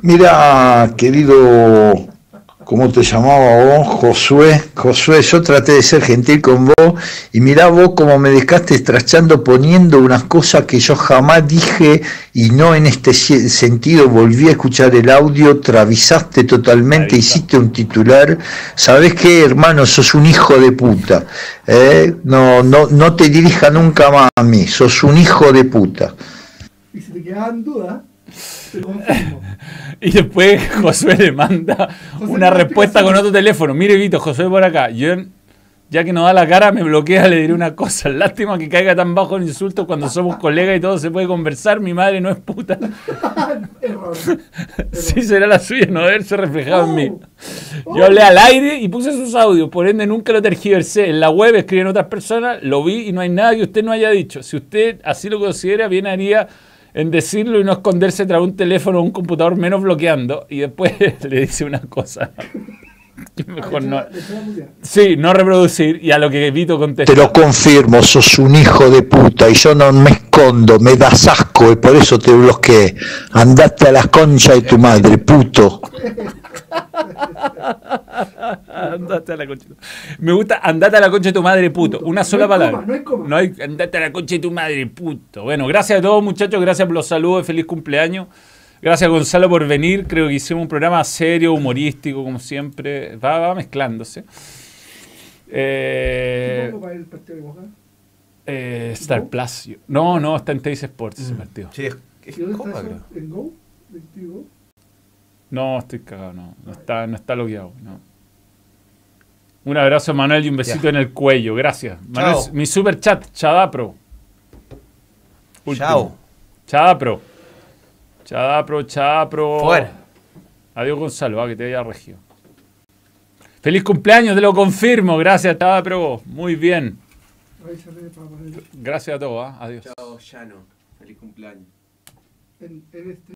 Mira, querido, ¿cómo te llamaba vos? Josué. Josué, yo traté de ser gentil con vos y mirá vos cómo me dejaste estrachando poniendo unas cosas que yo jamás dije y no en este sentido. Volví a escuchar el audio, travisaste totalmente, hiciste un titular. ¿Sabés qué, hermano? Sos un hijo de puta. ¿eh? No, no, no te dirija nunca más a mí, sos un hijo de puta. Y si te quedaban dudas. Y después Josué le manda José una respuesta con otro teléfono. Mire, Vito, Josué por acá. Yo, ya que no da la cara, me bloquea, le diré una cosa. Lástima que caiga tan bajo el insulto cuando somos colegas y todo se puede conversar. Mi madre no es puta. Error. Sí será la suya no haberse reflejado en mí. Oh. Yo hablé al aire y puse sus audios, por ende nunca lo tergiversé. En la web escriben otras personas, lo vi y no hay nada que usted no haya dicho. Si usted así lo considera, bien haría en decirlo y no esconderse tras un teléfono o un computador menos bloqueando. Y después le dice una cosa. Mejor no. Sí, no reproducir y a lo que Vito contesta. Te lo confirmo, sos un hijo de puta y yo no me escondo, me das asco y por eso te bloqueé. Andate a la concha de tu madre, puto. Andate a la concha. Me gusta andate a la concha de tu madre, puto. Una No sola palabra. no hay coma. No hay- andate a la concha de tu madre, puto. Bueno, gracias a todos, muchachos. Gracias por los saludos. Feliz cumpleaños. Gracias, Gonzalo, por venir. Creo que hicimos un programa serio, humorístico, como siempre. Va, va mezclándose. Eh, ¿Qué pongo para el partido de Boca? eh, Star Plus. No, no, está en Teis Sports ese partido. Sí, es, es ¿Y dónde Copa, está eso? ¿En Go? ¿En Tigo? No, estoy cagado, no. No está, no está logueado, no. Un abrazo, Manuel, y un besito Ya. en el cuello. Gracias. Manuel, Chao. mi super chat, Chadapro. Último. Chao. Chadapro. Chadapro, Chadapro. Fuera. Adiós, Gonzalo, ah, que te haya regido. Feliz cumpleaños, te lo confirmo. Gracias, Chadapro. Muy bien. Gracias a todos. ah. Adiós. Chao, Llano. Feliz cumpleaños. en, en este.